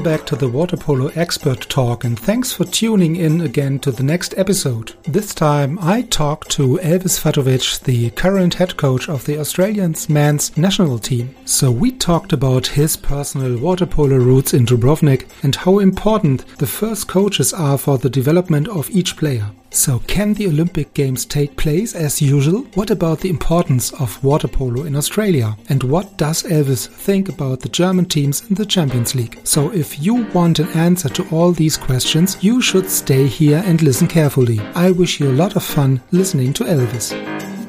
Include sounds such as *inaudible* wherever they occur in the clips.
Welcome back to the Water Polo Expert Talk and thanks for tuning in again to the next episode. This time I talk to Elvis Fatovic, the current head coach of the Australian men's national team. So we talked about his personal water polo roots in Dubrovnik and how important the first coaches are for the development of each player. So, can the Olympic Games take place as usual? What about the importance of water polo in Australia? And what does Elvis think about the German teams in the Champions League? So, if you want an answer to all these questions, you should stay here and listen carefully. I wish you a lot of fun listening to Elvis.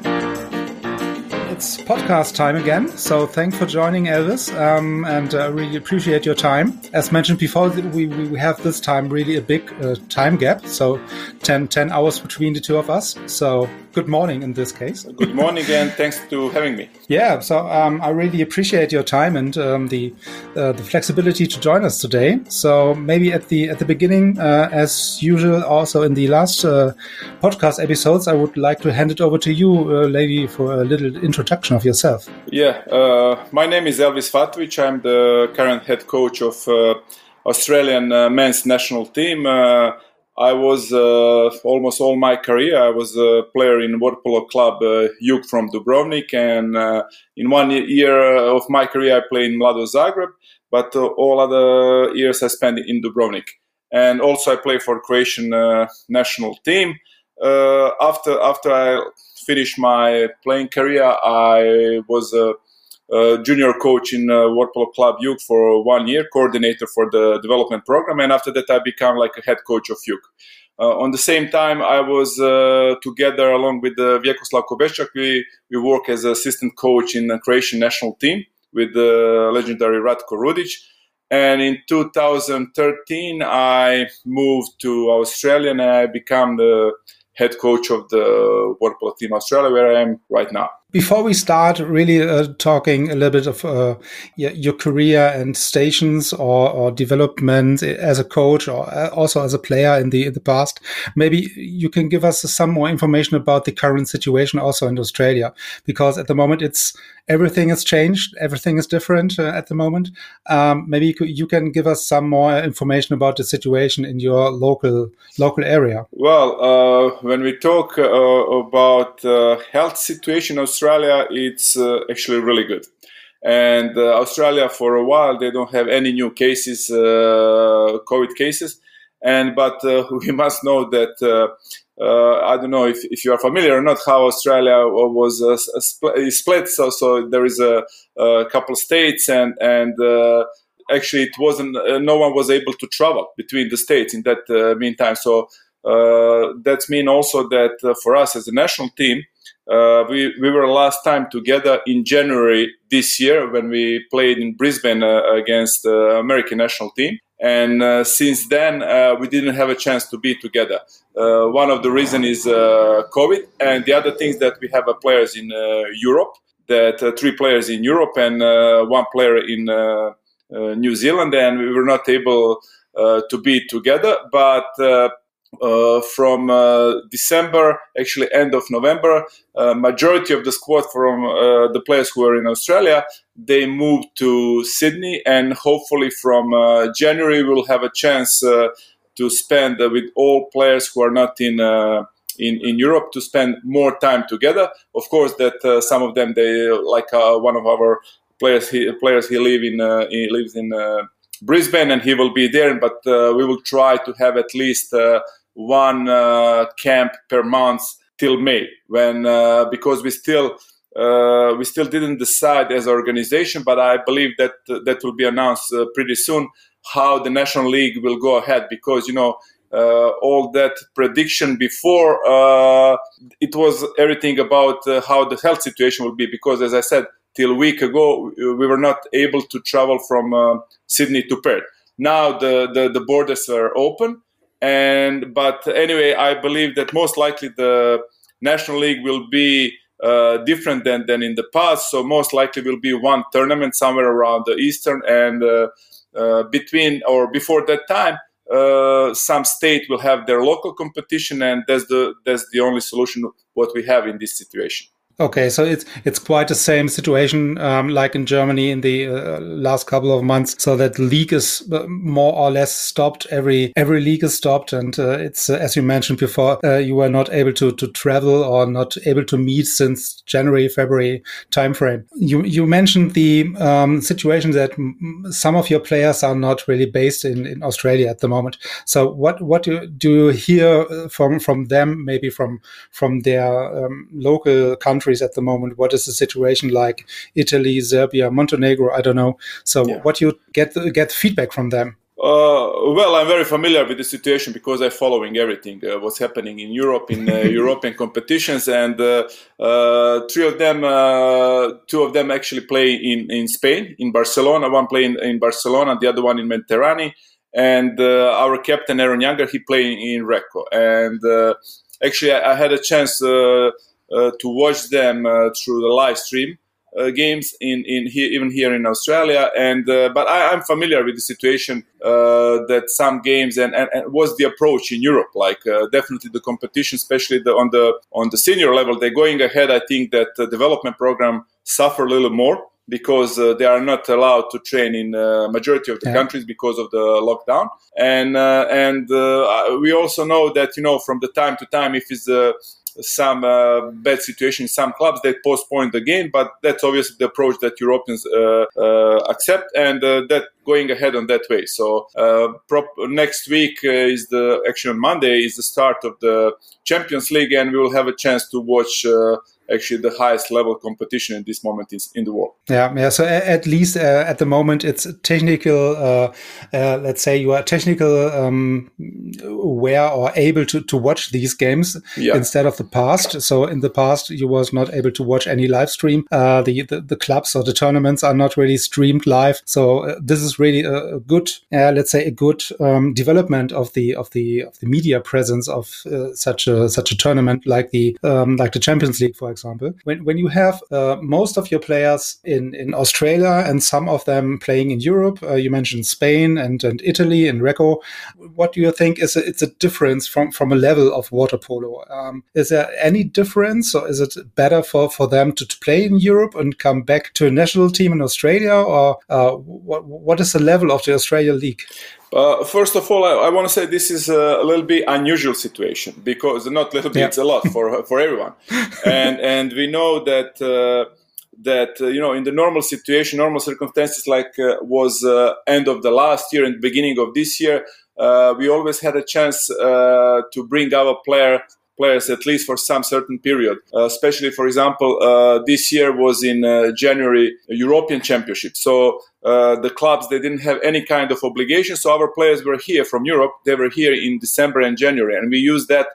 It's podcast time again, so thanks for joining, Elvis, um, and I uh, really appreciate your time. As mentioned before, we, we have this time really a big uh, time gap, so 10, 10 hours between the two of us. So good morning in this case. Good morning, and thanks to having me. Yeah, so um, I really appreciate your time and um, the uh, the flexibility to join us today. So maybe at the at the beginning, uh, as usual, also in the last uh, podcast episodes, I would like to hand it over to you, uh, lady, for a little introduction of yourself. Yeah, uh, my name is Elvis Fatovic. I'm the current head coach of uh, Australian men's national team. I was uh, almost all my career. I was a player in water polo club uh, from Dubrovnik, and uh, in one year of my career, I played in Mladost Zagreb. But uh, all other years I spent in Dubrovnik, and also I play for Croatian uh, national team. Uh, after after I finished my playing career, I was a uh, junior coach in uh, Polo Club Jug for one year, coordinator for the development program, and after that I became like a head coach of Jug. Uh, on the same time, I was uh, together along with uh, Vjekoslav Kobešćak. We, we work as assistant coach in the Croatian national team with the legendary Ratko Rudic. And in 2013, I moved to Australia and I became the head coach of the Water Polo Team Australia, where I am right now. Before we start really uh, talking a little bit of uh, your career and stations or, or, development as a coach or uh, also as a player in the in the past, maybe you can give us some more information about the current situation also in Australia, because at the moment it's everything has changed, everything is different uh, at the moment. Um, maybe you, could, you, can give us some more information about the situation in your local local area. Well, uh, when we talk uh, about health situation in Australia it's uh, actually really good. And uh, Australia, for a while, they don't have any new cases, uh, COVID cases. And but *laughs* we must know that I don't know if, if you are familiar or not how Australia was split. So so there is a, a couple states and and actually it wasn't uh, no one was able to travel between the states in that uh, meantime so uh, that's mean also that for us as a national team uh, we, we were last time together in January this year when we played in Brisbane uh, against the American national team. And uh, since then, uh, we didn't have a chance to be together. Uh, one of the reasons is uh, COVID, and the other things that we have players in Europe, that three players in Europe and one player in New Zealand, and we were not able to be together. But uh, from uh, December, actually end of November, uh, majority of the squad from uh, the players who are in Australia, they moved to Sydney, and hopefully from uh, January we'll have a chance uh, to spend with all players who are not in. in, in Europe to spend more time together. Of course, that some of them they like one of our players. He, players he live in he lives in Brisbane and he will be there. But we will try to have at least one uh, camp per month till May, when uh, because we still uh, we still didn't decide as an organization, but I believe that that will be announced pretty soon how the national league will go ahead because you know uh, all that prediction before uh, it was everything about uh, how the health situation will be because as i said till a week ago we were not able to travel from sydney to perth now the, the, the borders are open. And but anyway, I believe that most likely the National League will be uh, different than, than in the past. So most likely will be one tournament somewhere around the Eastern and uh, uh, between or before that time, uh, some state will have their local competition, and that's the that's the only solution what we have in this situation. Okay, so it's it's quite the same situation um, like in Germany in the uh, last couple of months. So that league is uh, more or less stopped. Every every league is stopped, and uh, it's uh, as you mentioned before, uh, you were not able to to travel or not able to meet since January February timeframe. You you mentioned the um, situation that some of your players are not really based in, in Australia at the moment. So what what do, do you hear uh, from from them? Maybe from from their um, local country countries at the moment. What is the situation like? Italy, Serbia, Montenegro. I don't know. So yeah. what you get get feedback from them? Uh, well, I'm very familiar with the situation because I'm following everything uh, what's happening in Europe in uh, *laughs* European competitions, and uh, uh, three of them, uh, two of them actually play in, in Spain, in Barcelona. One play in, in Barcelona, the other one in Mediterranean. And our captain Aaron Younger, he playing in Recco. And actually, I, I, had a chance uh, to watch them uh, through the live stream. Uh, games in in here, even here in Australia. And uh, but I, am familiar with the situation uh, that some games and, and, and was the approach in Europe. Like uh, definitely the competition, especially the, on the on the senior level, they're going ahead. I think that the development program suffer a little more because uh, they are not allowed to train in uh, majority of the yeah. countries because of the lockdown and uh, and we also know that you know from the time to time if it's some uh, bad situation in some clubs they postpone the game but that's obviously the approach that europeans uh, uh, accept and uh, that going ahead on that way. So prop- next week is the actually on monday is the start of the champions league and we will have a chance to watch actually the highest level competition in this moment is in the world. Yeah, yeah. So at least uh, at the moment, it's technical. Uh, uh, let's say you are technical um, aware or able to, to watch these games yeah. instead of the past. So in the past, you was not able to watch any live stream. Uh, the, the, the clubs or the tournaments are not really streamed live. So uh, this is really a, good, let's say, a good um, development of the of the of the media presence of uh, such a such a tournament like the um, like the Champions League, for example, when, when you have uh, most of your players in, in Australia and some of them playing in Europe, uh, you mentioned Spain and, and Italy and Recco. What do you think is a, it's a difference from, from a level of water polo? Um, is there any difference or is it better for, for them to, to play in Europe and come back to a national team in Australia or uh, what, what is the level of the Australia League? Uh, first of all, I, I want to say this is a, a, little bit unusual situation because not a little bit, yeah. it's a lot for *laughs* for everyone, and and we know that uh, that uh, you know in the normal situation, normal circumstances like uh, was uh, end of the last year and beginning of this year, uh, we always had a chance to bring our player players at least for some certain period. Uh, especially, for example, uh, this year was in uh, January European Championship. So uh, the clubs they didn't have any kind of obligation. So our players were here from Europe. They were here in December and January, and we used that.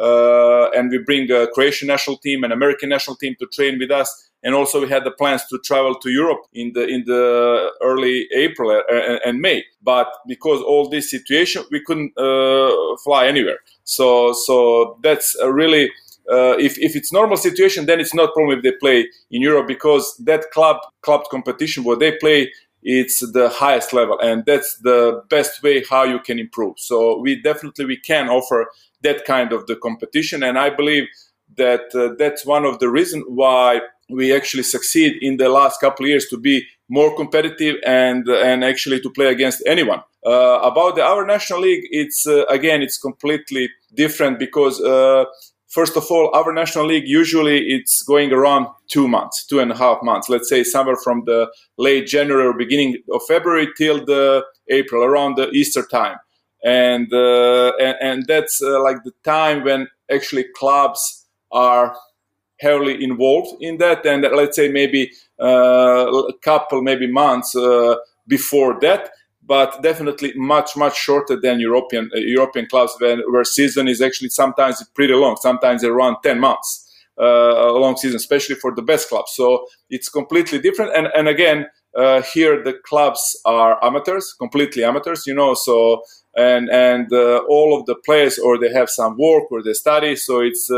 Uh, and we bring a Croatian national team and American national team to train with us and also we had the plans to travel to Europe in the in the early April uh, and May. But because all this situation, we couldn't uh, fly anywhere. So so that's really uh, if, if it's normal situation, then it's not problem if they play in Europe because that club club competition where they play it's the highest level and that's the best way how you can improve. So we definitely we can offer that kind of the competition and I believe that uh, that's one of the reasons why we actually succeed in the last couple of years to be more competitive and and actually to play against anyone. Uh, about the, our national league, it's uh, again it's completely different because uh, first of all, our national league usually it's going around two months, two and a half months. Let's say somewhere from the late January or beginning of February till the April, around the Easter time, and uh, and, and, that's uh, like the time when actually clubs are heavily involved in that, and let's say maybe uh, a couple, maybe months uh, before that. But definitely much much shorter than European uh, European clubs, when, where season is actually sometimes pretty long. Sometimes around ten months, uh, a long season, especially for the best clubs. So it's completely different. And and again, uh, here the clubs are amateurs, completely amateurs, you know. So and and uh, all of the players, or they have some work or they study. So it's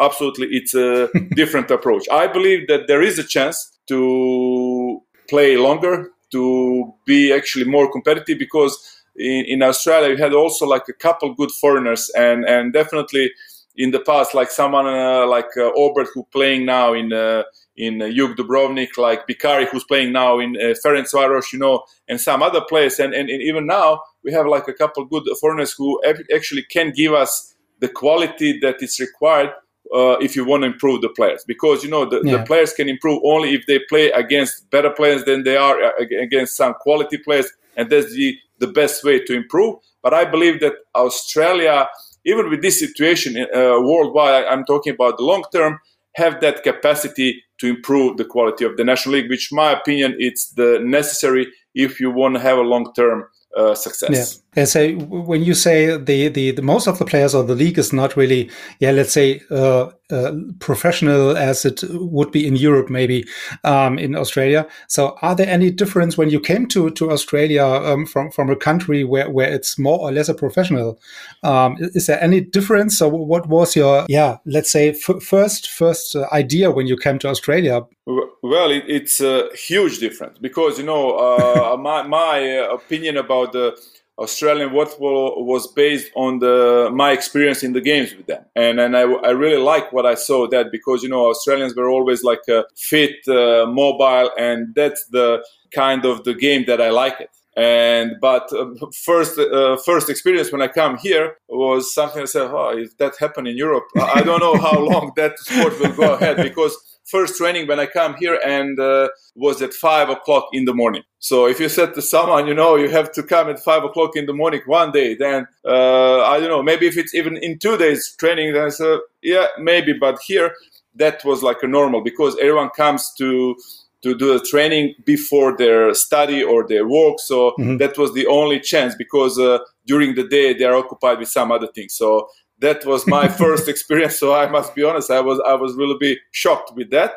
absolutely it's a *laughs* different approach. I believe that there is a chance to play longer, to be actually more competitive because in, in Australia you had also like a couple good foreigners and and definitely in the past like someone uh, like uh, Obert who playing now in uh, in uh, Jug Dubrovnik, like Bikari who's playing now in uh, Ferencvaros, you know, and some other players, and, and, and even now we have like a couple good foreigners who actually can give us the quality that is required uh, if you want to improve the players because you know the, yeah. the, players can improve only if they play against better players than they are uh, against some quality players and that's the, the best way to improve but i believe that australia even with this situation uh, worldwide i'm talking about the long term have that capacity to improve the quality of the national league which in my opinion it's the necessary if you want to have a long term uh, success. Yeah. And so when you say the, the, the, most of the players or the league is not really, yeah, let's say uh, uh, professional as it would be in Europe, maybe um, in Australia. So are there any difference when you came to to Australia um, from from a country where where it's more or less a professional? Um, is there any difference? So what was your yeah, let's say first first uh, idea when you came to Australia? Well, it, it's a huge difference because you know uh, *laughs* my my opinion about the Australian football was based on the my experience in the games with them, and and I, I really like what I saw that because you know Australians were always like uh, fit, uh, mobile, and that's the kind of the game that I like it. And but uh, first uh, first experience when I come here was something I said, oh, if that happened in Europe, I don't know how long that sport will go ahead because first training when I come here and uh, was at five o'clock in the morning. So if you said to someone, you know, you have to come at five o'clock in the morning one day, then uh, I don't know, maybe if it's even in two days training, then so yeah, maybe. But here, that was like a normal because everyone comes to to do the training before their study or their work. So mm-hmm. that was the only chance because uh, during the day they are occupied with some other things. So that was my *laughs* first experience. So I must be honest, I was I was really be shocked with that,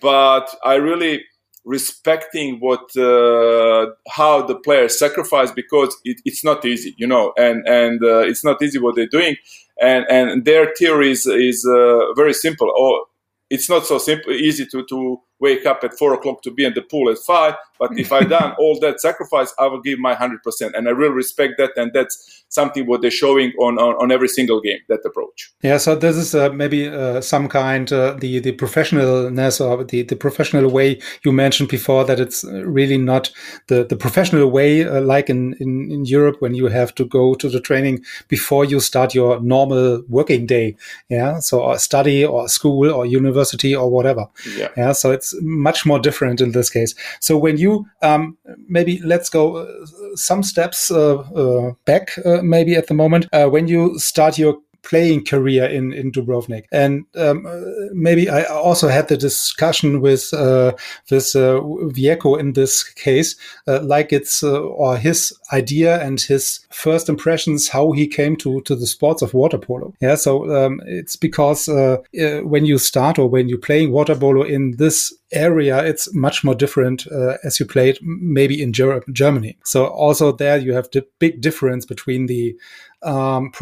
but I really respecting what uh, how the players sacrifice because it, it's not easy, you know, and and uh, it's not easy what they're doing, and and their theory is is uh, very simple. Or it's not so simple easy to to wake up at four o'clock to be in the pool at five. But if I done *laughs* all that sacrifice, I will give my hundred percent, and I really respect that. And that's something what they're showing on on, on every single game. That approach. Yeah. So this is uh, maybe uh, some kind uh, the the professionalness or the the professional way you mentioned before that it's really not the the professional way uh, like in, in in Europe when you have to go to the training before you start your normal working day. Yeah. So study or school or university or whatever. Yeah. Yeah. So it's much more different in this case. So when you um, maybe let's go uh, some steps uh, uh, back, maybe at the moment when you start your playing career in in Dubrovnik. And um, maybe I also had the discussion with uh, with uh, Vjeko in this case, uh, like it's uh, or his idea and his first impressions, how he came to to the sports of water polo. Yeah, so um, it's because uh, uh, when you start or when you're playing water polo in this area, it's much more different uh, as you played maybe in Ger Germany. So also there you have the big difference between the um.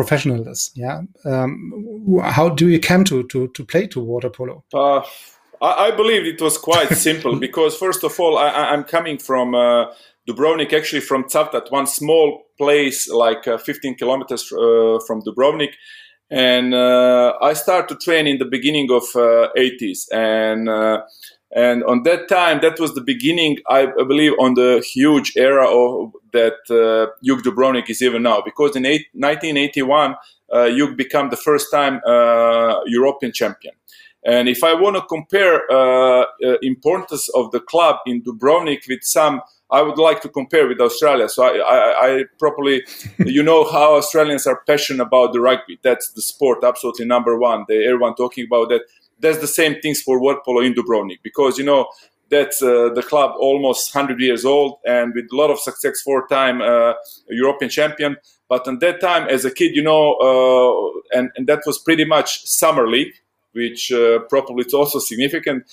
Yeah, um, how do you come to to to play to water polo? Uh, I, I believe it was quite *laughs* simple because first of all, I, am coming from. Uh, Dubrovnik, actually from Cavtat, one small place like uh, 15 kilometers uh, from Dubrovnik, and uh, I started to train in the beginning of 80s, uh, and and on that time, that was the beginning, I believe, on the huge era of that uh, Jug Dubrovnik is even now. Because in eight, 1981, uh, Jug became the first time uh, European champion. And if I want to compare uh, uh, importance of the club in Dubrovnik with some, I would like to compare with Australia. So I, I, I probably, *laughs* you know, how Australians are passionate about the rugby. That's the sport, absolutely number one. They, everyone talking about that that's the same things for water polo in Dubrovnik because you know that's uh, the club almost 100 years old and with a lot of success four time uh, European champion. But at that time, as a kid, you know, uh, and, and that was pretty much summer league, which uh, probably is also significant.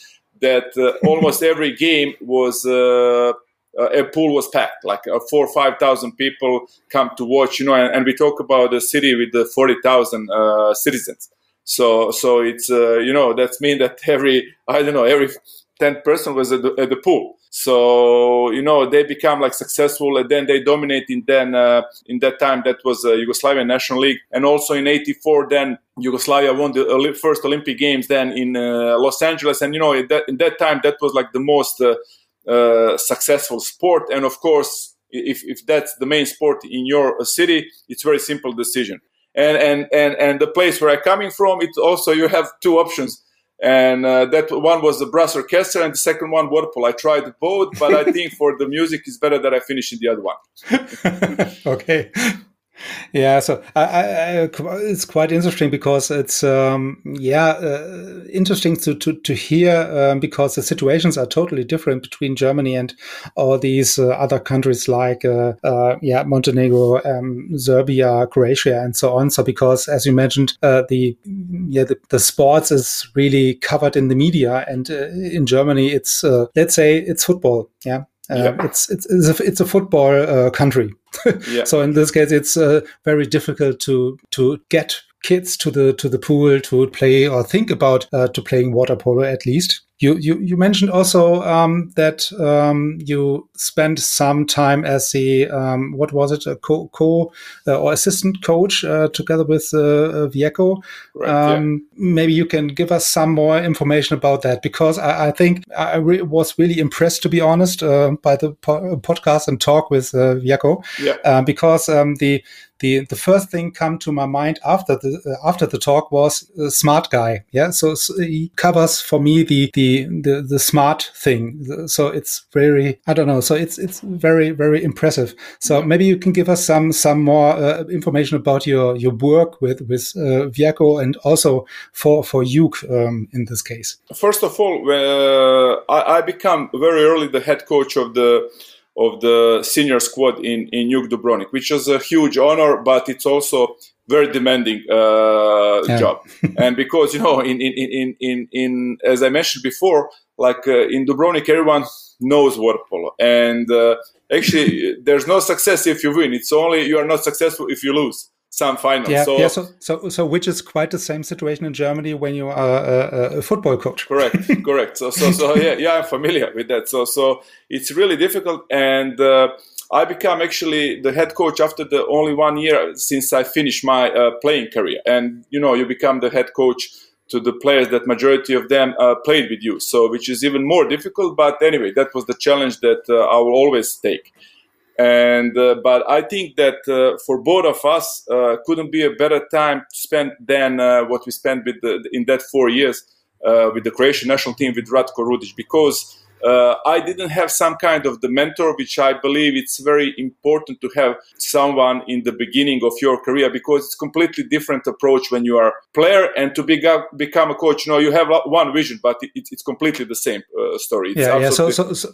that uh, *laughs* almost every game was uh, a pool was packed, like uh, four or five thousand people come to watch. You know, and, and we talk about a city with the forty thousand uh, citizens. So, so it's uh, you know that means *laughs* that every I don't know every tenth person was at the, at the pool. So you know they become like successful, and then they dominate. In then uh, in that time, that was uh, Yugoslavian National League, and also in '84, then Yugoslavia won the first Olympic Games. Then in uh, Los Angeles, and you know in that, in that time, that was like the most uh, uh, successful sport. And of course, if if that's the main sport in your city, it's very simple decision. And and and and the place where I'm coming from, it also you have two options. And uh, that one was the brass orchestra and the second one waterpolo i tried both but i *laughs* think for the music it's better that i finish in the other one. *laughs* Okay yeah, so I, I, it's quite interesting because it's um, yeah uh, interesting to to, to hear um, because the situations are totally different between Germany and all these uh, other countries like uh, uh yeah Montenegro, um, Serbia, Croatia, and so on. So because as you mentioned, uh, the yeah the, the, sports is really covered in the media, and uh, in Germany it's let's say it's football. Yeah, yeah. it's, it's it's a, it's a football country *laughs* yeah. So in this case, it's uh, very difficult to to get kids to the to the pool to play or think about uh, to playing water polo at least. You you, you mentioned also um, that um, you spent some time as the um, what was it a co, co uh, or assistant coach uh, together with uh, Vjeko. Right, yeah. Um, maybe you can give us some more information about that because I, I think I re was really impressed to be honest uh, by the po podcast and talk with uh, Vjeko yeah. Uh, because um, the the the first thing come to my mind after the uh, after the talk was a smart guy. Yeah, so, so, he covers for me the the the, the smart thing. So it's very I don't know. So it's it's very very impressive. So maybe you can give us some some more uh, information about your your work with with uh, Vjeko and also for for you um, in this case. First of all, uh, I, I become very early the head coach of the of the senior squad in in Jug Dubrovnik, which is a huge honor, but it's also very demanding uh, yeah. job. *laughs* and because you know, in in, in in in as I mentioned before, like uh, in Dubrovnik, everyone knows water polo, and uh, actually, *laughs* there's no success if you win. It's only you are not successful if you lose some finals. Yeah, so, yeah. So, so, so, which is quite the same situation in Germany when you are a, a football coach. Correct, *laughs* correct. So, so, so, yeah, yeah, I'm familiar with that. So, so it's really difficult, and uh, I become actually the head coach after the only one year since I finished my uh, playing career. And you know, you become the head coach to the players that majority of them uh, played with you. So, which is even more difficult. But anyway, that was the challenge that uh, I will always take and uh, but I think that uh, for both of us uh, couldn't be a better time to spend than uh, what we spent with the, in that four years uh, with the Croatian national team with Ratko Rudic because uh, I didn't have some kind of the mentor which I believe it's very important to have someone in the beginning of your career because it's completely different approach when you are player and to become a coach. You know you have one vision but it, it's completely the same story. It's yeah yeah. So, so, so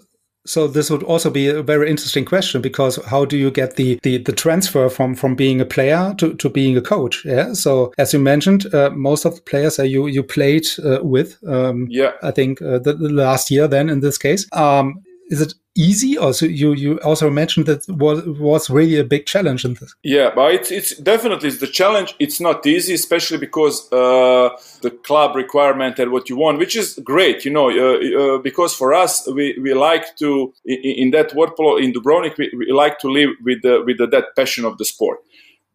so this would also be a very interesting question because how do you get the, the, the transfer from, from being a player to, to being a coach? Yeah. So as you mentioned, uh, most of the players that you, you played uh, with, um, yeah, I think uh, the, the, last year then in this case, um, is it easy? Also you you also mentioned that was was really a big challenge in this. Yeah but it's it's definitely the challenge. It's not easy especially because uh, the club requirement and what you want which is great you know uh, uh, because for us we, we like to in, in that word in Dubrovnik we, we, like to live with the with the, that passion of the sport.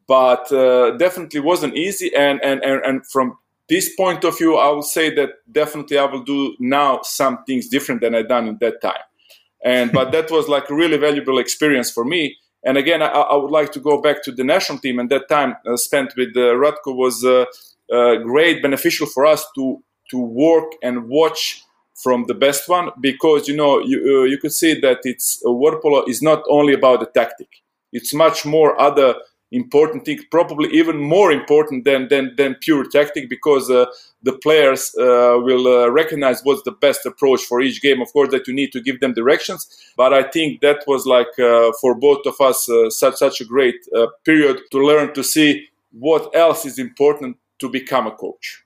But uh, definitely wasn't easy and, and and and from this point of view I will say that definitely I will do now some things different than I done in that time and but that was like a really valuable experience for me. And again, I, I would like to go back to the national team, and that time uh, spent with uh, Ratko was uh, uh, great, beneficial for us to to work and watch from the best one because you know you uh, you could see that it's uh, water polo is not only about the tactic; it's much more other important thing, probably even more important than than, than pure tactic, because uh, the players uh, will uh, recognize what's the best approach for each game. Of course, that you need to give them directions, but I think that was like uh, for both of us uh, such such a great uh, period to learn to see what else is important to become a coach.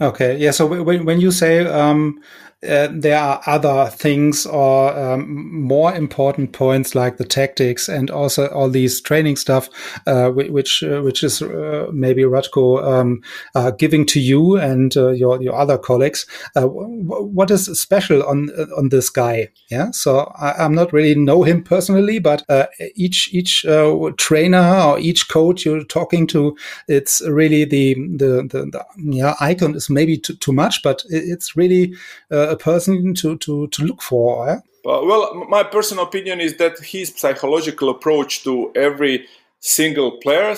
Okay, yeah. So when when you say um, uh, there are other things or um, more important points like the tactics and also all these training stuff, uh, which uh, which is uh, maybe Ratko um, uh, giving to you and your your other colleagues. what is special on on this guy? Yeah, so I, am not really know him personally, but each each trainer or each coach you're talking to, it's really the the the, the yeah icon is maybe too, too much, but it's really a person to to to look for. Yeah? Uh, well, my personal opinion is that his psychological approach to every single player,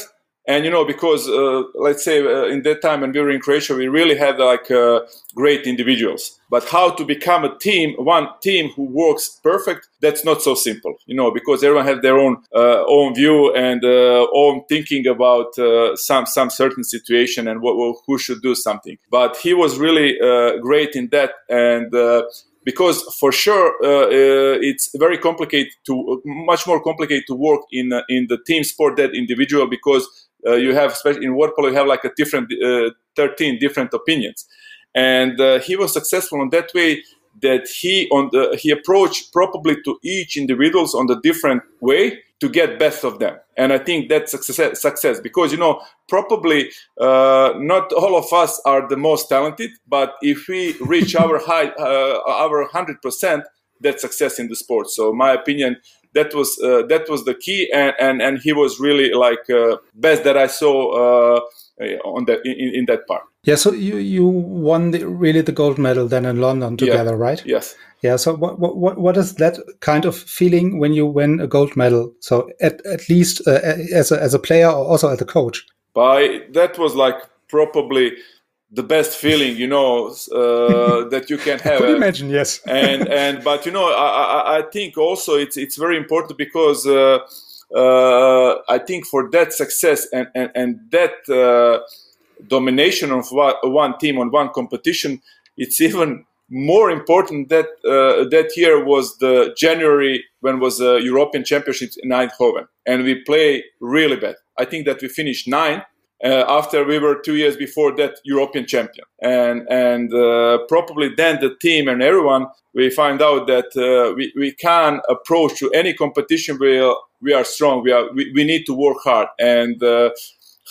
and you know, because uh, let's say uh, in that time when we were in Croatia, we really had like uh, great individuals. But how to become a team, one team who works perfect, that's not so simple, you know, because everyone has their own uh, own view and uh, own thinking about some some certain situation and what, who should do something. But he was really great in that, and because for sure uh, uh, it's very complicated to much more complicated to work in uh, in the team sport than individual because uh, you have especially in water polo you have like a different uh, 13 different opinions and uh, he was successful in that way that he on the, he approached probably to each individuals on the different way to get best of them. And I think that's success, success because, you know, probably uh, not all of us are the most talented, but if we reach our high, uh, our 100%, that's success in the sport. So my opinion, that was uh, that was the key, and, and, and he was really like uh, best that I saw uh, on that in, in that part. Yeah, so you you won the, really the gold medal then in London together, yeah. right? Yes. Yeah. So what, what what is that kind of feeling when you win a gold medal? So at at least uh, as a as a player or also as a coach. By that was like probably the best feeling you know uh, *laughs* that you can have. I could imagine, yes. *laughs* and and but you know I, I, I think also it's it's very important because uh, uh, I think for that success and and, and that uh, domination of one team on one competition, it's even more important that uh, that year was the January when was the European Championships in Eindhoven, and we play really bad. I think that we finished nine uh, after we were two years before that European champion, and and uh, probably then the team and everyone we find out that uh, we we can approach to any competition where we are strong. We are we, we need to work hard and. Uh,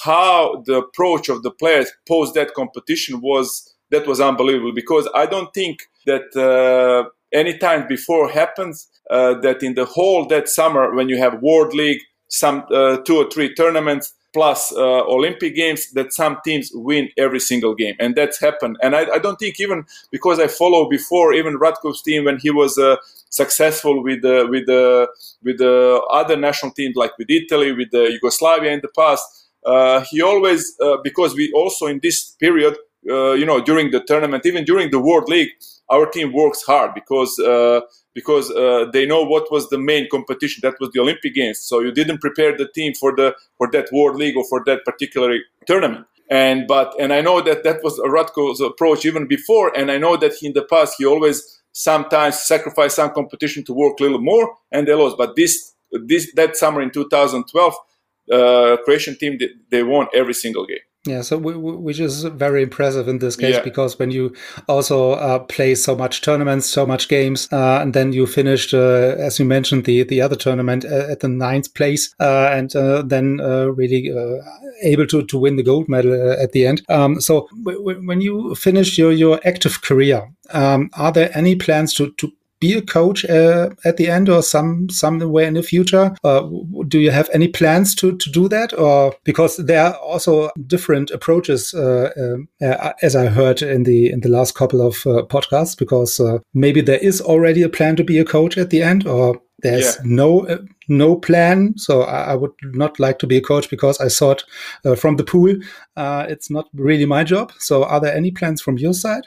how the approach of the players post that competition was that was unbelievable because I don't think that uh, any time before happens uh, that in the whole that summer when you have World League, some two or three tournaments plus uh, Olympic games, that some teams win every single game, and that's happened. And I, I don't think even because I follow before even Ratko's team when he was uh, successful with the with the with the other national teams like with Italy, with the Yugoslavia in the past. Uh, he always because we also in this period uh, you know, during the tournament, even during the World League, our team works hard because uh, because uh, they know what was the main competition. That was the Olympic Games. So you didn't prepare the team for the for that World League or for that particular tournament. And but and I know that that was Ratko's approach even before. And I know that he, in the past he always sometimes sacrificed some competition to work a little more, and they lost. But this this that summer in 2012, uh, Croatian team they, they won every single game. Yeah, so which is very impressive in this case yeah. because when you also uh, play so much tournaments, so much games, uh, and then you finished, uh, as you mentioned, the the other tournament uh, at the ninth place, uh, and uh, then really able to to win the gold medal at the end. Um, so when you finish your your active career, um, are there any plans to to be a coach uh, at the end or some somewhere in the future? Uh, do you have any plans to to do that, or because there are also different approaches, uh, um, uh as I heard in the in the last couple of uh, podcasts? Because uh, maybe there is already a plan to be a coach at the end, or there's yeah. no no plan. So I, I, would not like to be a coach because I thought from the pool it's not really my job. So are there any plans from your side?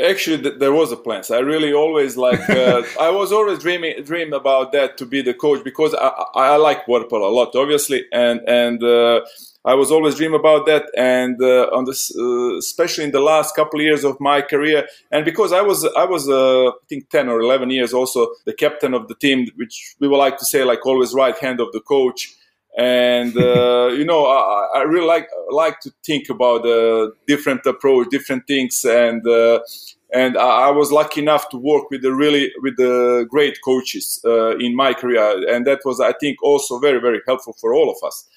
Actually, th- there was a plan. So I really always like. Uh, *laughs* I was always dreaming dream about that to be the coach because I, I, like water polo a lot, obviously, and and uh, I was always dream about that. And uh, on this, uh, especially in the last couple of years of my career, and because I was I was uh, I think ten or eleven years also the captain of the team, which we would like to say like always right hand of the coach and uh, *laughs* you know I, I, really like like to think about a different approach different things and uh, and I, was lucky enough to work with the really with the great coaches uh, in my career, and that was I think also very very helpful for all of us.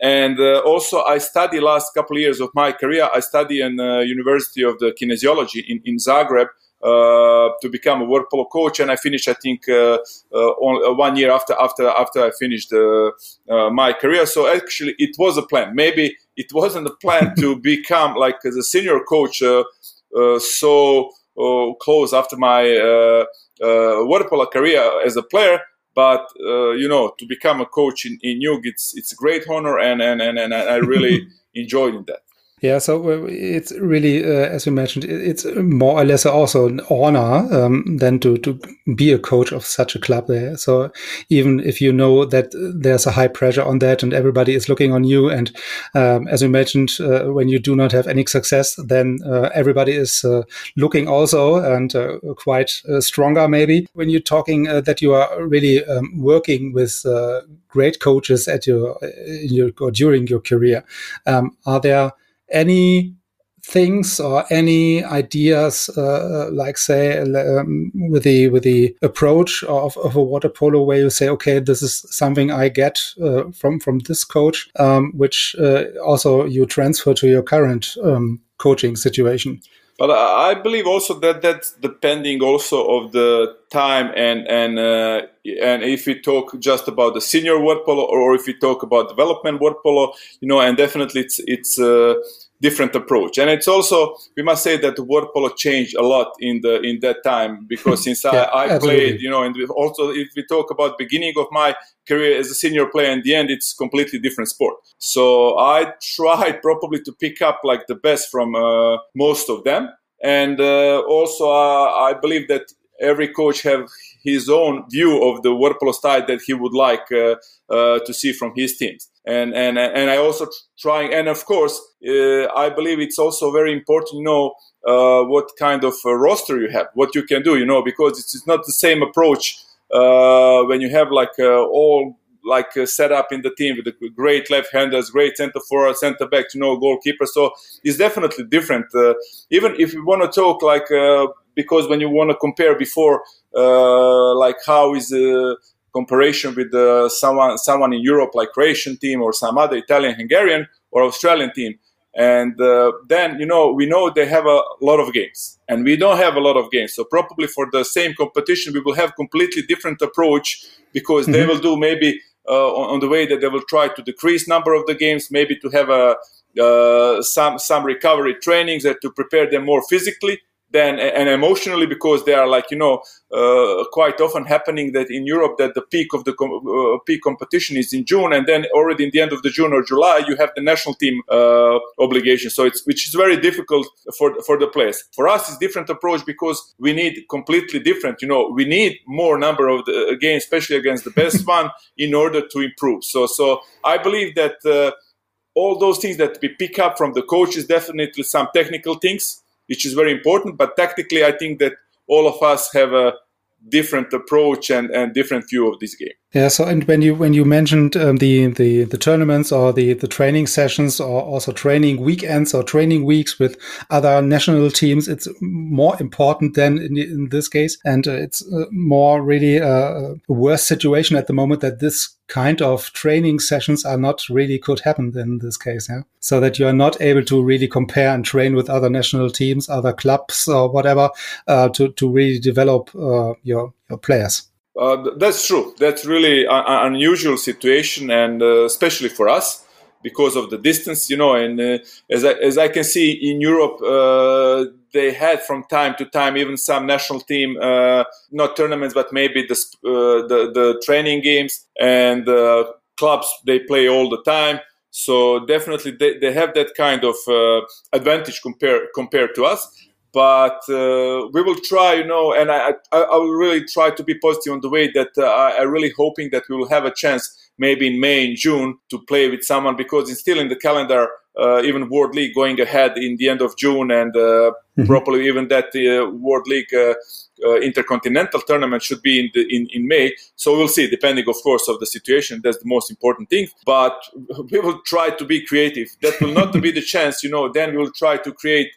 And uh, also, I studied last couple of years of my career. I studied in uh, University of the Kinesiology in, in Zagreb uh, to become a water polo coach, and I finished, I think, uh, uh, on, one year after after after I finished my career. So actually, it was a plan. Maybe it wasn't a plan to *laughs* become like as a senior coach so close after my uh, water polo career as a player but uh, you know to become a coach in, in Jug it's it's a great honor and and and, and I really *laughs* enjoyed that yeah, so uh, it's really, uh, as you mentioned, it's more or less also an honor um, than to, to be a coach of such a club there. So even if you know that there's a high pressure on that and everybody is looking on you, and um, as you mentioned, uh, when you do not have any success, then uh, everybody is uh, looking also and uh, quite stronger maybe. When you're talking that you are really um, working with great coaches at your, your or during your career, um, are there any things or any ideas, uh, like say um, with the with the approach of, of a water polo, where you say, okay, this is something I get uh, from from this coach, um, which uh, also you transfer to your current um, coaching situation. But I believe also that that's depending also of the time and and uh, and if we talk just about the senior water polo or if we talk about development water polo, you know, and definitely it's it's a different approach. And it's also we must say that the water polo changed a lot in the in that time because *laughs* since yeah, I, I played, you know, and also if we talk about beginning of my career as a senior player, in the end it's completely different sport. So I *laughs* tried probably to pick up like the best from uh, most of them. And uh, also, uh, I believe that every coach have his own view of the water polo style that he would like uh, uh, to see from his teams. And and and I also trying and of course uh, I believe it's also very important to know uh, what kind of roster you have, what you can do, you know, because it's, not the same approach uh, when you have like uh, all like uh, set up in the team with the great left-handers, great center forward, center back, you know, goalkeeper. So it's definitely different. Uh, even if you want to talk like uh, because when you want to compare before, uh, like how is the comparison with uh, someone someone in Europe like Croatian team or some other Italian, Hungarian or Australian team. And uh, then, you know, we know they have a lot of games and we don't have a lot of games. So probably for the same competition, we will have completely different approach because mm-hmm. they will do maybe uh, on, on, the way that they will try to decrease number of the games, maybe to have a uh, some some recovery trainings that to prepare them more physically then and emotionally because they are like you know uh, quite often happening that in Europe that the peak of the com- uh, peak competition is in June and then already in the end of the June or July you have the national team uh, obligation. So it's which is very difficult for for the players. For us it's different approach because we need completely different you know we need more number of the games especially against the best *laughs* one in order to improve. So so I believe that uh, all those things that we pick up from the coaches definitely some technical things which is very important. But tactically, I think that all of us have a different approach and, and different view of this game. Yeah. So, and when you when you mentioned um, the the the tournaments or the the training sessions or also training weekends or training weeks with other national teams, it's more important than in, in this case, and uh, it's uh, more really uh, a worse situation at the moment that this kind of training sessions are not really could happen in this case. Yeah. So that you are not able to really compare and train with other national teams, other clubs or whatever to to really develop your your players. Uh, that's true. That's really an unusual situation, and uh, especially for us because of the distance, you know. And uh, as I, as I can see in Europe, uh, they had from time to time even some national team, uh, not tournaments, but maybe the uh, the, the training games and clubs they play all the time. So definitely they, they have that kind of advantage compared compared to us but uh, we will try, you know, and I, I, I, will really try to be positive on the way that uh, I, am really hoping that we will have a chance maybe in May and June to play with someone because it's still in the calendar, uh, even World League going ahead in the end of June and uh, mm-hmm. probably even that uh, World League uh, intercontinental tournament should be in, the, in, in May. So we'll see, depending, of course, of the situation. That's the most important thing. But *laughs* we will try to be creative. That will not be the chance, you know, then we will try to create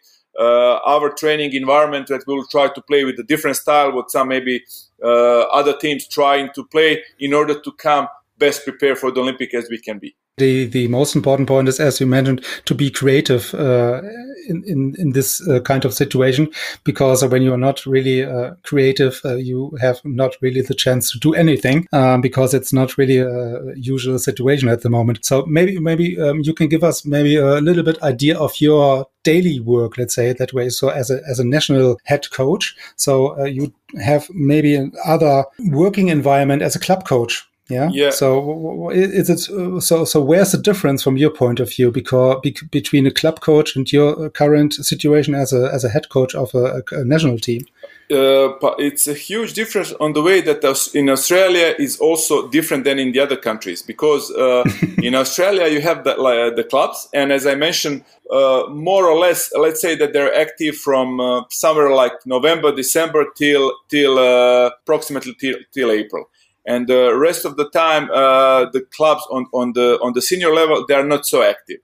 our training environment that we'll try to play with a different style, what some maybe uh, other teams trying to play in order to come best prepared for the Olympic as we can be. The the most important point is, as you mentioned, to be creative uh, in, in in this uh, kind of situation, because when you are not really uh, creative, uh, you have not really the chance to do anything, um, because it's not really a usual situation at the moment. So maybe maybe um, you can give us maybe a little bit idea of your daily work, let's say that way. So as a as a national head coach, so uh, you have maybe another working environment as a club coach yeah. Yeah. So is it so? So where's the difference from your point of view, because between a club coach and your current situation as a as a head coach of a, a national team? Uh, it's a huge difference on the way that in Australia is also different than in the other countries because uh, *laughs* in Australia you have the, uh, the clubs and as I mentioned uh, more or less let's say that they're active from uh, somewhere like November December till till uh, approximately till, till April and the rest of the time uh, the clubs on, on the on the senior level they are not so active.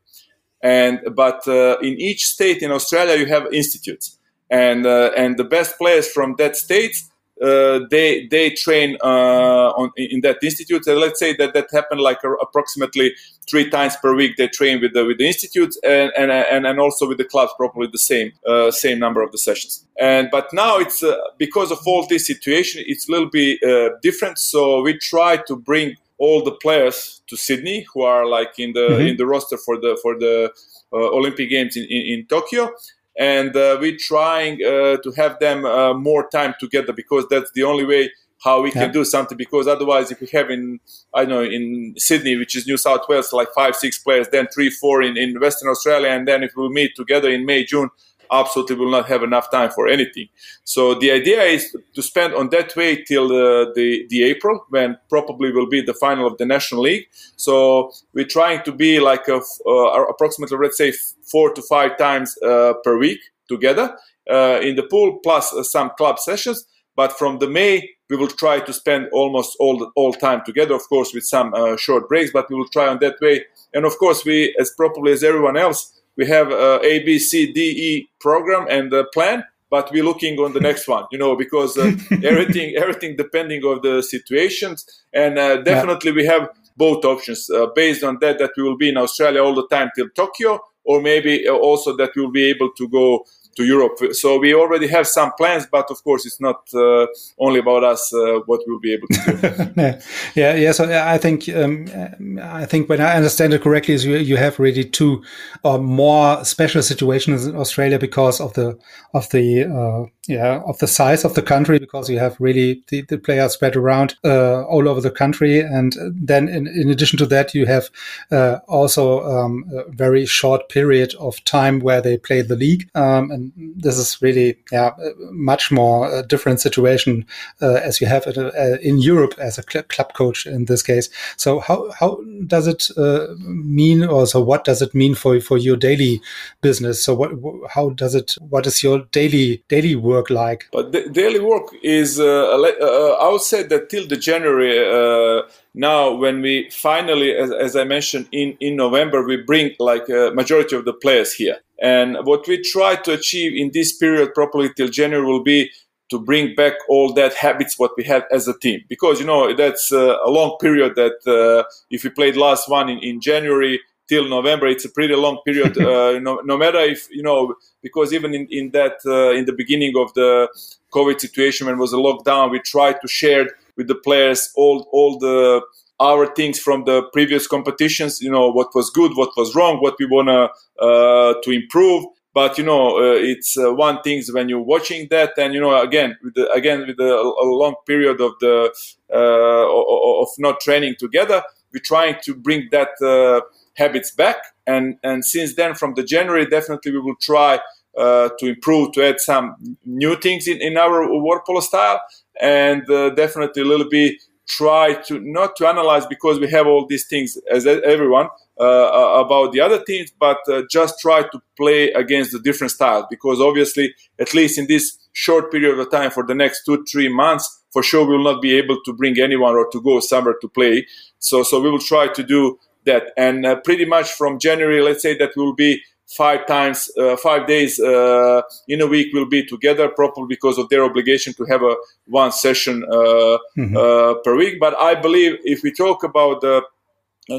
And but uh, in each state in australia you have institutes. And uh, and the best players from that state uh, they they train uh, on, in that institute. And let's say that that happened like approximately three times per week. They train with the with the institutes and and and, and also with the clubs, probably the same uh, same number of the sessions. And but now it's uh, because of all this situation, it's a little bit uh, different. So we try to bring all the players to Sydney who are like in the mm-hmm. in the roster for the for the Olympic Games in, in, in Tokyo and uh, we're trying uh, to have them uh, more time together because that's the only way how we yeah. can do something because otherwise if we have in i know in sydney which is new south wales like five six players then three four in, in western australia and then if we meet together in may june absolutely will not have enough time for anything. So the idea is to spend on that way till the, the, the April when probably will be the final of the National League. So we're trying to be like a, uh, approximately, let's say, four to five times uh, per week together uh, in the pool plus uh, some club sessions. But from the May, we will try to spend almost all the, all time together, of course, with some uh, short breaks. But we will try on that way, and of course, we as probably as everyone else we have a A, B, C, D, E program and a plan, but we're looking on the next one, you know, because uh, *laughs* everything, everything depending of the situations, and uh, definitely yeah. we have both options uh, based on that that we will be in Australia all the time till Tokyo, or maybe uh, also that we'll be able to go to Europe. So we already have some plans, but of course, it's not uh, only about us uh, what we'll be able to do. *laughs* yeah, yeah. So I think um, I think when I understand it correctly, is you, you have really two or more special situations in Australia because of the of the uh, yeah of the size of the country because you have really the, the players spread around uh, all over the country, and then in, in addition to that, you have uh, also um, a very short period of time where they play the league. Um, and this is really yeah much more a different situation uh, as you have uh, in Europe as a cl club coach in this case. So how how does it uh, mean, or so what does it mean for for your daily business? So what how does it what is your daily daily work like? But the daily work is uh, uh, I would say that till the January uh, now when we finally as, as, i mentioned in, in november we bring like a majority of the players here and what we try to achieve in this period properly till january will be to bring back all that habits what we had as a team because you know that's uh, a long period that uh, if we played last one in, in january till november it's a pretty long period *laughs* uh, no, no, matter if you know because even in, in that uh, in the beginning of the covid situation when it was a lockdown we tried to share with the players all all the our things from the previous competitions you know what was good what was wrong what we want to uh, to improve. But you know uh, it's uh, one thing when you're watching that and you know again with the, again with the, a long period of the uh, of not training together we're trying to bring that habits back. And and since then from the january definitely we will try uh, to improve to add some new things in, in our water polo style. And uh, definitely a little bit try to not to analyze because we have all these things as everyone uh, uh, about the other teams, but uh, just try to play against the different styles because obviously, at least in this short period of time for the next two three months, for sure we will not be able to bring anyone or to go somewhere to play. So so we will try to do that, and uh, pretty much from January, let's say that will be five times, uh, five days uh, in a week will be together, probably because of their obligation to have a one session uh, mm-hmm. Uh, per week. But I believe if we talk about the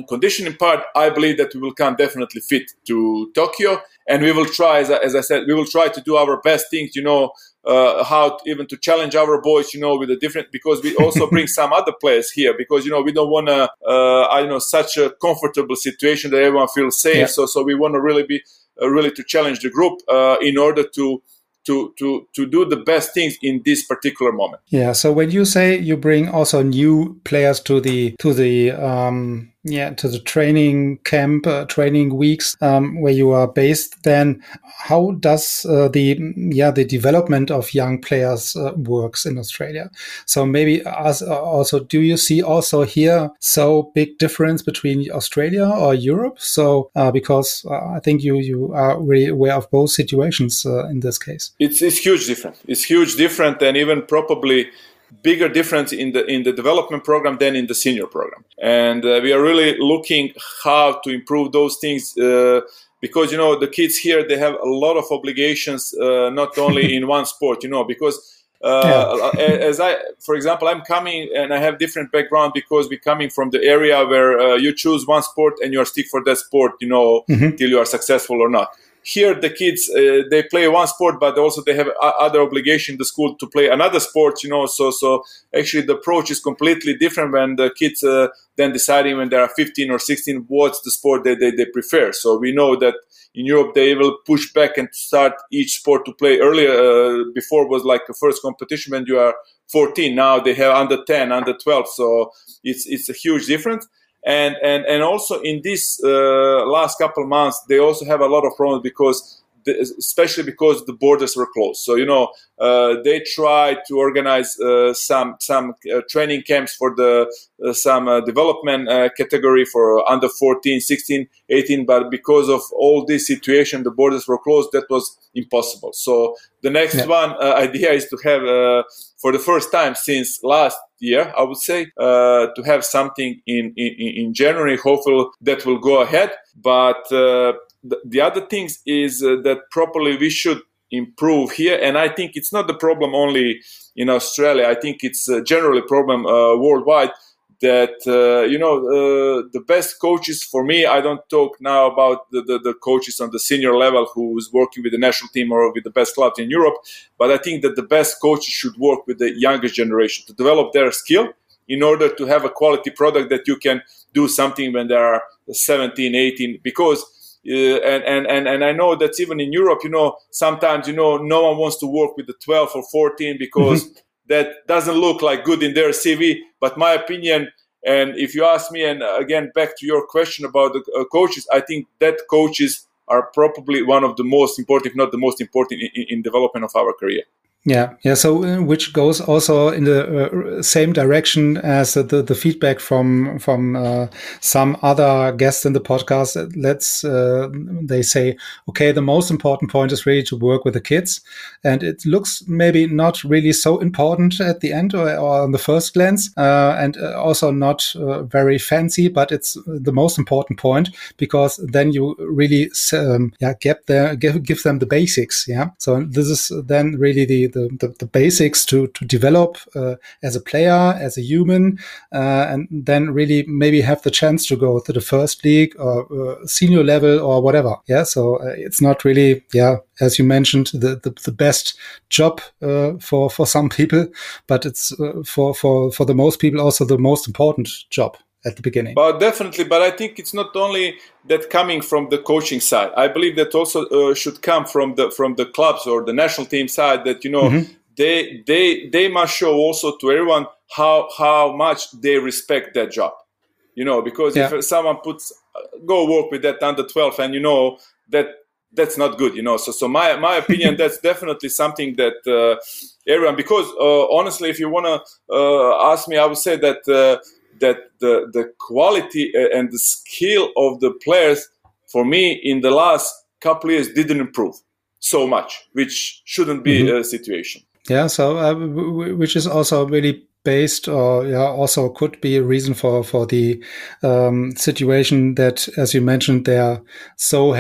conditioning part, I believe that we will come definitely fit to Tokyo, and we will try, as I, as I said, we will try to do our best things. You know, uh, how to, even to challenge our boys, you know, with a different because we also bring *laughs* some other players here because you know we don't want to, uh, I know, such a comfortable situation that everyone feels safe. Yeah. So so we want to really be uh, really to challenge the group uh, in order to to to to do the best things in this particular moment. Yeah. So when you say you bring also new players to the to the um, yeah to the training camp uh, training weeks um, where you are based then how does uh, the yeah the development of young players uh, works in australia? So maybe as, uh, also do you see also here so big difference between australia or europe? So uh, because uh, i think you you are really aware of both situations in this case. It's it's huge different. It's huge different and even probably bigger difference in the in the development program than in the senior program and uh, we are really looking how to improve those things uh, because you know the kids here they have a lot of obligations uh, not only in one sport you know because uh, yeah. as I, for example, I'm coming and I have different background because we're coming from the area where uh, you choose one sport and you are stick for that sport, you know, mm-hmm. till you are successful or not here the kids uh, they play one sport but also they have other obligation in the school to play another sport you know so so actually the approach is completely different when the kids uh, then deciding when they are 15 or 16 what's the sport that they, they prefer. So we know that in Europe they will push back and start each sport to play earlier uh, before was like the first competition when you are 14 now they have under 10 under 12 so it's it's a huge difference and and and also in this uh, last couple months they also have a lot of problems because especially because the borders were closed so you know uh, they tried to organize uh, some some uh, training camps for the uh, some uh, development category for under 14 16 18 but because of all this situation the borders were closed that was impossible so the next yeah. one *laughs* idea is to have for the first time since last year, I would say, uh, to have something in, in, in January. Hopefully that will go ahead. But uh, the, the, other things is uh, that properly we should improve here. And I think it's not the problem only in Australia. I think it's generally a problem uh, worldwide that uh, you know uh, the best coaches for me i don't talk now about the, the, the, coaches on the senior level who's working with the national team or with the best clubs in europe but i think that the best coaches should work with the youngest generation to develop their skill in order to have a quality product that you can do something when they are 17 18 because uh, and, and, and, and I know that even in Europe, you know, sometimes, you know, no one wants to work with the 12 or 14 because mm-hmm that doesn't look like good in their CV. But my opinion, and if you ask me, and again back to your question about the uh, coaches, I think that coaches are probably one of the most important, if not the most important, in, in development of our career. Yeah, yeah. So, uh, which goes also in the uh, same direction as uh, the the feedback from from uh, some other guests in the podcast. Let's uh, they say, okay, the most important point is really to work with the kids, and it looks maybe not really so important at the end or, or on the first glance, and also not very fancy, but it's the most important point because then you really um, yeah get there give give them the basics. Yeah, so this is then really the the, the, the basics to to develop uh, as a player, as a human, uh, and then really maybe have the chance to go to the first league or uh, senior level or whatever. Yeah, so uh, it's not really yeah as you mentioned the the, the best job uh, for for some *laughs* people, but it's uh, for for for the most people also the most important job at the beginning. But definitely, but I think it's not only that coming from the coaching side. I believe that also uh, should come from the from the clubs or the national team side. That you know mm-hmm. they they they must show also to everyone how how much they respect that job. You know, because yeah. if someone puts go work with that under twelve, and you know that that's not good. You know, so so my my opinion *laughs* that's definitely something that. Uh, everyone because uh, honestly if you want to uh, ask me i would say that uh, that the the quality uh, and the skill of the players for me in the last couple years didn't improve so much, which shouldn't be mm-hmm. a situation. Yeah, so uh, which is also really based or yeah also could be a reason for for the um, situation that as you mentioned they're so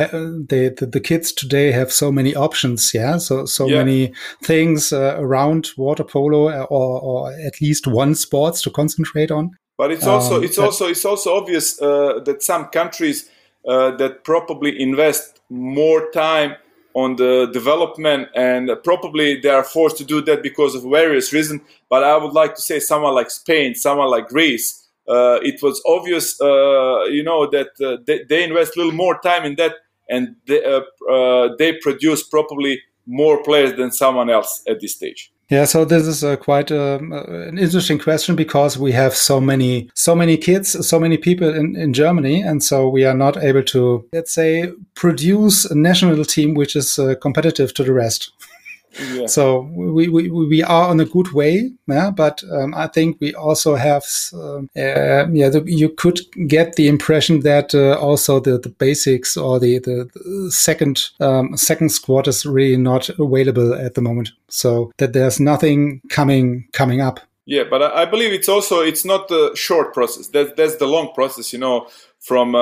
they the, the, kids today have so many options yeah so so yeah. many things uh, around water polo uh, or, or at least one sports to concentrate on but it's also um, it's also it's also obvious uh, that some countries uh, that probably invest more time on the development and probably they are forced to do that because of various reasons. But i would like to say someone like spain someone like greece uh, it was obvious uh, you know that uh, they, they, invest a little more time in that and they, uh, uh, they produce probably more players than someone else at this stage yeah, so this is a quite um, uh, an interesting question because we have so many so many kids, so many people in, in Germany, and so we are not able to let's say produce a national team which is uh, competitive to the rest. *laughs* Yeah. So we, we, we are on a good way, yeah. But um, I think we also have, um, uh, yeah, the, you could get the impression that uh, also the, the basics or the the, the second um, second squad is really not available at the moment. So that there's nothing coming coming up. Yeah, but I, I believe it's also it's not a short process. That that's the long process, you know, from.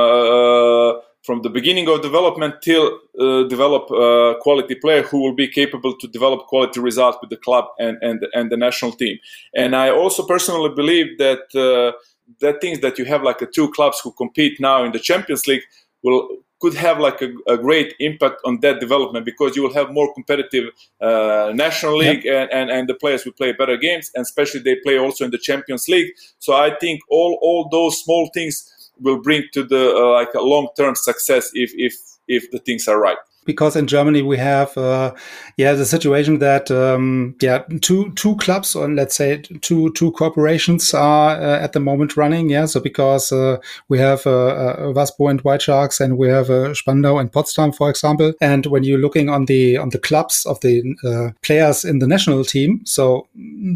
Uh, from the beginning of development till uh, develop a quality player who will be capable to develop quality results with the club and, and, and the national team. And I also personally believe that uh, that things that you have like the two clubs who compete now in the Champions League will could have like a, a great impact on that development because you will have more competitive uh, national league yep. and, and, and the players will play better games and especially they play also in the Champions League. So I think all all those small things will bring to the uh, like a long term success if if if the things are right because in Germany we have uh, yeah the situation that um, yeah two two clubs or let's say two two corporations are uh, at the moment running. Yeah. So because uh, we have uh, uh Waspo and White Sharks and we have uh, Spandau and Potsdam for example. And when you're looking on the on the clubs of the uh, players in the national team so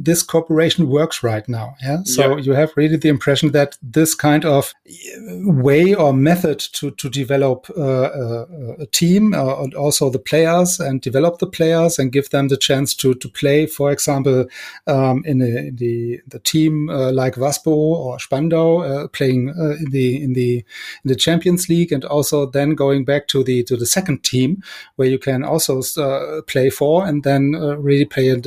this cooperation works right now. Yeah. So yeah. you have really the impression that this kind of way or method to to develop a team and also the players and develop the players and give them the chance to to play, for example, um, in, a, in, the the team uh, like Waspo or Spandau uh, playing uh, in the in the in the Champions League, and also then going back to the to the second team where you can also uh, play for and then uh, really play a,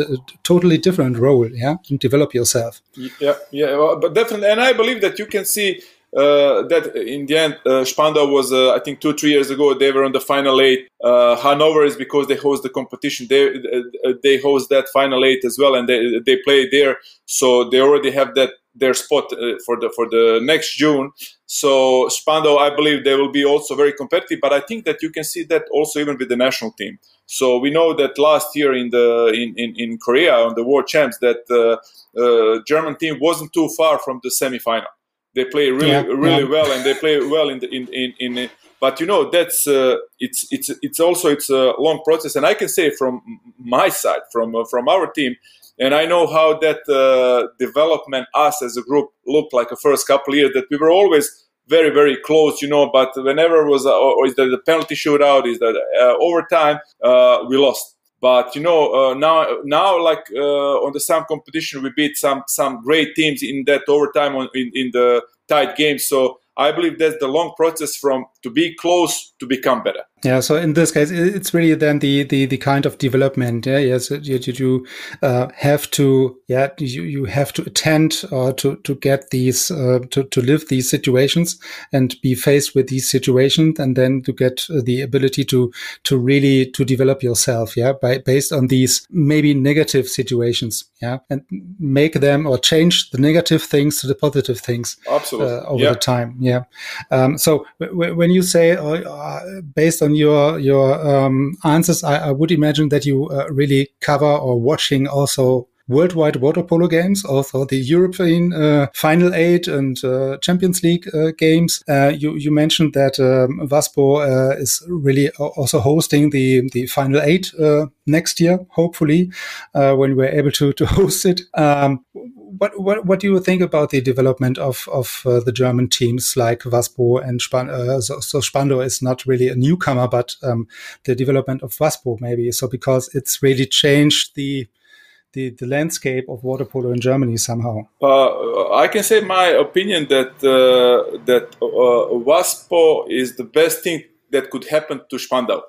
totally different role, yeah, and develop yourself. Yeah, yeah, well, but definitely, and I believe that you can see that in the end, uh, Spandau was, uh, I think, two, three years ago, they were on the final eight. Uh, Hanover is because they host the competition. They uh, they host that final eight as well, and they they play there, so they already have that their spot uh, for the for the next June. So Spandau, I believe they will be also very competitive. But I think that you can see that also even with the national team. So we know that last year in the in, in, in Korea on the World Champs that the German team wasn't too far from the semifinal they play really yeah, really yeah. well and they play well in the in in, in but you know that's uh, it's it's it's also it's a long process and i can say from my side from uh, from our team and i know how that uh, development us as a group looked like the first couple of years that we were always very very close you know but whenever it was uh, or is that the penalty shootout is that uh, overtime uh, we lost but you know uh, now now like uh, on the some competition we beat some some great teams in that overtime on, in, in the tight games. So i believe that's the long process from to be close to become better yeah, so in this case, it's really then the the, the kind of development. Yeah, yes, you, you uh, have to yeah you, you have to attend or to to get these uh, to to live these situations and be faced with these situations, and then to get the ability to to really to develop yourself. Yeah, by based on these maybe negative situations. Yeah, and make them or change the negative things to the positive things. Absolutely, uh, over yeah. the time. Yeah. Um, so when you say uh, based on on your your um, answers, I, I, would imagine that you uh, really cover or watching also worldwide water polo games, also the European uh, Final Eight and uh, Champions League uh, games. Uh, you, you mentioned that um, Waspo uh, is really also hosting the the Final Eight next year, hopefully, when we're able to to *laughs* host it. Um, what, what what do you think about the development of of the German teams like Waspo and Span so, so Spandau is not really a newcomer, but um, the development of Waspo maybe so because it's really changed the the, the landscape of water polo in Germany somehow? Uh, I can say my opinion that uh, that uh, WASPO is the best thing that could happen to Spandau.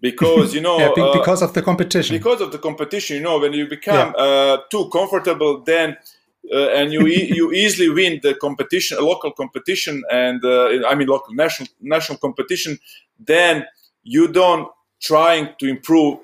Because you *laughs* know, yeah, uh, because of the competition. Because of the competition, you know, when you become yeah. Uh, too comfortable, then uh, and you e- you *laughs* easily win the competition, local competition, and I mean local national national competition, then you don't trying to improve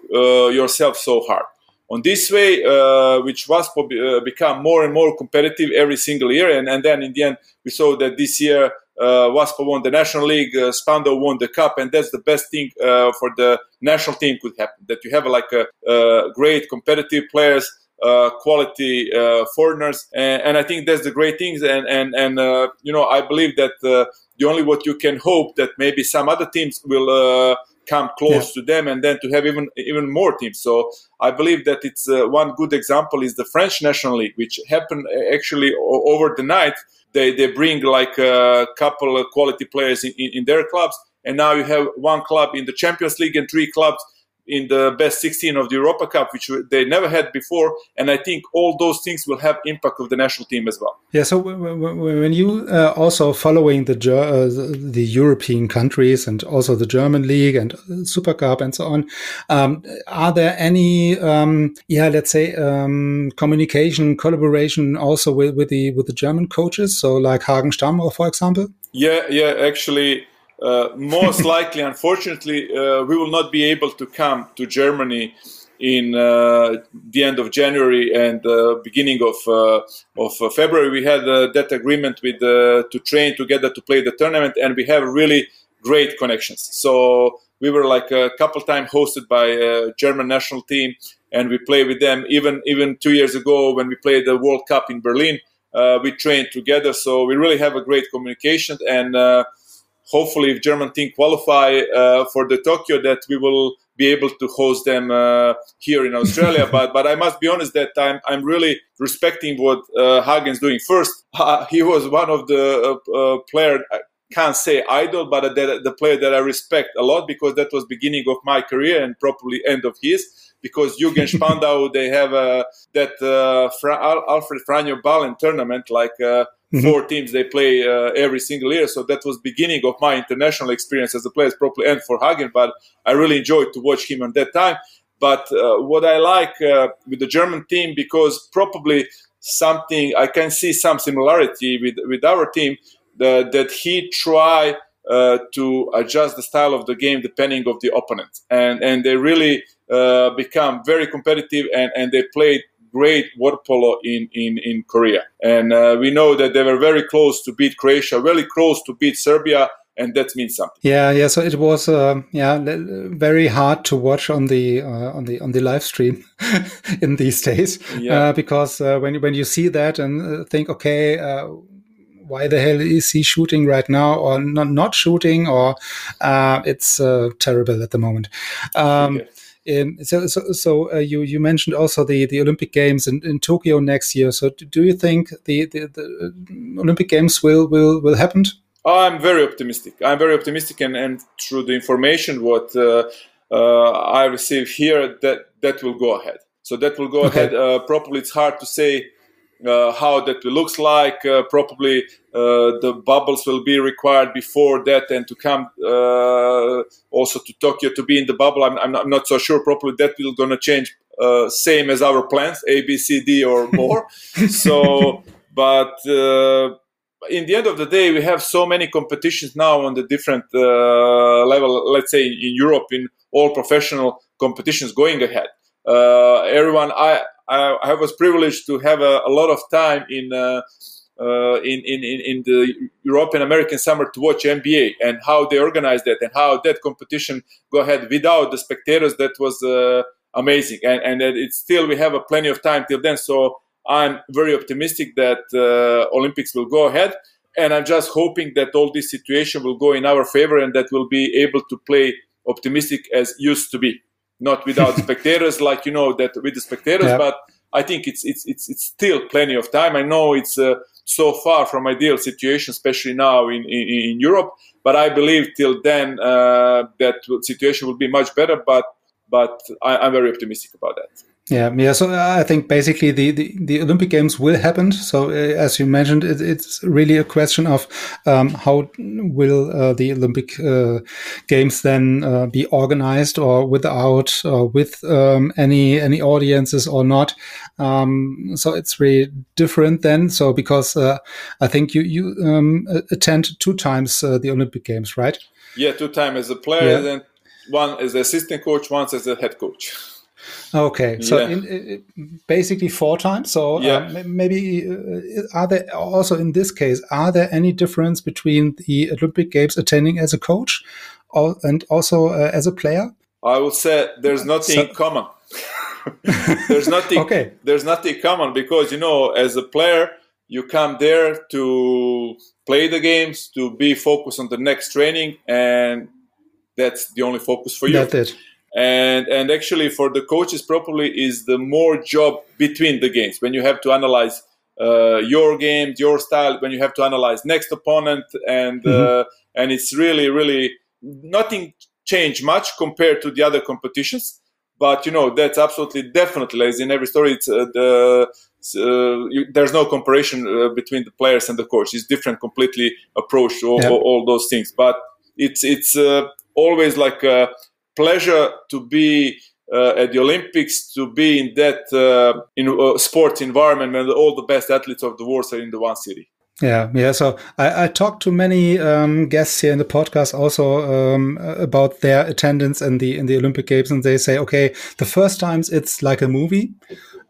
yourself so hard on this way, uh, which was uh, become more and more competitive every single year. And, and then in the end, we saw that this year uh, WASPO won the National League, uh, Spandau won the Cup, and that's the best thing uh, for the national team could happen. That you have like a, great competitive players, uh, quality uh, foreigners, and, and, I think that's the great things. And and and you know, I believe that the only what you can hope that maybe some other teams will come close yeah. to them and then to have even even more teams. So i believe that it's uh, one good example is the french national league which happened uh, actually over the night. They they bring like a couple of quality players in, in, in their clubs. And now you have one club in the champions league and three clubs in the best 16 of the Europa Cup, which they never had before. And I think all those things will have impact of the national team as well. Yeah. So when you uh, also following the uh, the European countries and also the German league and Super Cup and so on, um, are there any um, yeah let's say um, communication collaboration also with, with the with the German coaches? So like Hagen Stammer, for example. Yeah. Yeah. Actually uh, most *laughs* likely, unfortunately, uh, we will not be able to come to Germany in uh, the end of January and uh, beginning of uh, of February. We had that agreement with to train together to play the tournament, and we have really great connections. So we were like a couple times hosted by a German national team, and we played with them. Even even two years ago when we played the World Cup in Berlin, we trained together. So we really have a great communication and hopefully, if German team qualify uh, for the Tokyo, that we will be able to host them uh, here in Australia. *laughs* but but I must be honest that I'm I'm really respecting what uh, Hagen's doing. First, *laughs* he was one of the uh, uh player. I can't say idol, but the, the player that I respect a lot because that was beginning of my career and probably end of his. Because Jürgen *laughs* Spandau, they have uh, that uh, Fra- Alfred Franjo Balen tournament, like uh, Mm-hmm. Four teams they play uh, every single year, so that was beginning of my international experience as a player, probably and for Hagen. But I really enjoyed to watch him at that time. But uh, what I like uh, with the German team because probably something I can see some similarity with with our team that he try uh, to adjust the style of the game depending of the opponent and and they really uh, become very competitive and and they play great water polo in, in, in Korea. And uh, we know that they were very close to beat Croatia, very close to beat Serbia. And that means something. Yeah, yeah. So it was, uh, yeah, very hard to watch on the uh, on the on the live stream *laughs* in these days, yeah. Uh, because uh, when when you see that and uh, think, okay, why the hell is he shooting right now or not not shooting or uh, it's uh, terrible at the moment um, okay. Um, so, so, so uh, you you mentioned also the, the Olympic Games in, in Tokyo next year. So, do you think the, the, the uh, Olympic Games will will will happen? I'm very optimistic. I'm very optimistic, and, and through the information what uh, uh, I receive here, that that will go ahead. So that will go okay. ahead. Uh, probably, it's hard to say how that looks like. Uh, probably uh, the bubbles will be required before that, and to come uh, also to Tokyo to be in the bubble. I'm, I'm, not, I'm not so sure. Probably that will gonna change. Uh, same as our plans, A, B, C, D, or *laughs* more. so, but uh, in the end of the day, we have so many competitions now on the different level. Let's say in Europe, in all professional competitions going ahead. Everyone, I I, I was privileged to have a, a lot of time in, uh, uh, in, in, in the European American summer to watch NBA and how they organized that and how that competition go ahead without the spectators. That was uh, amazing, and and it's still we have a plenty of time till then. So I'm very optimistic that uh, Olympics will go ahead, and I'm just hoping that all this situation will go in our favor and that we'll be able to play optimistic as used to be not without *laughs* spectators, like you know that with the spectators. Yeah. But I think it's it's it's it's still plenty of time. I know it's uh, so far from ideal situation, especially now in, in, in Europe. But I believe till then uh, that situation will be much better. But but I, am very optimistic about that. Yeah, yeah. So uh, I think basically the, the, the Olympic Games will happen. So uh, as you mentioned, it, it's really a question of um, how will uh, the Olympic uh, Games then uh, be organized, or without, or with um, any any audiences or not. Um, so it's really different then. So because uh, I think you you um, attend two times the Olympic Games, right? Yeah, two times as a player, yeah. and one as the assistant coach, once as a head coach. *laughs* Okay, so yeah. in, in, basically four times. So uh, yeah. maybe uh, are there also in this case are there any difference between the Olympic Games attending as a coach or, and also uh, as a player? I would say there's nothing so, common. *laughs* there's nothing. okay. There's nothing common because you know as a player you come there to play the games to be focused on the next training and that's the only focus for you. That's it and and actually for the coaches probably is the more job between the games. When you have to analyze uh, your game your style when you have to analyze next opponent and mm-hmm. uh, and it's really really nothing changed much compared to the other competitions. But you know that's absolutely definitely as in every story it's uh, the uh, you, there's no comparison uh, between the players and the coach. It's different completely approach to all, all, all those things. But it's it's uh, always like pleasure to be uh, at the Olympics, to be in that uh, in uh, sports environment when all the best athletes of the world are in the one city. Yeah, yeah. So I, I talked to many um, guests here in the podcast also um, about their attendance in the in the Olympic Games, and they say, okay, the first times it's like a movie,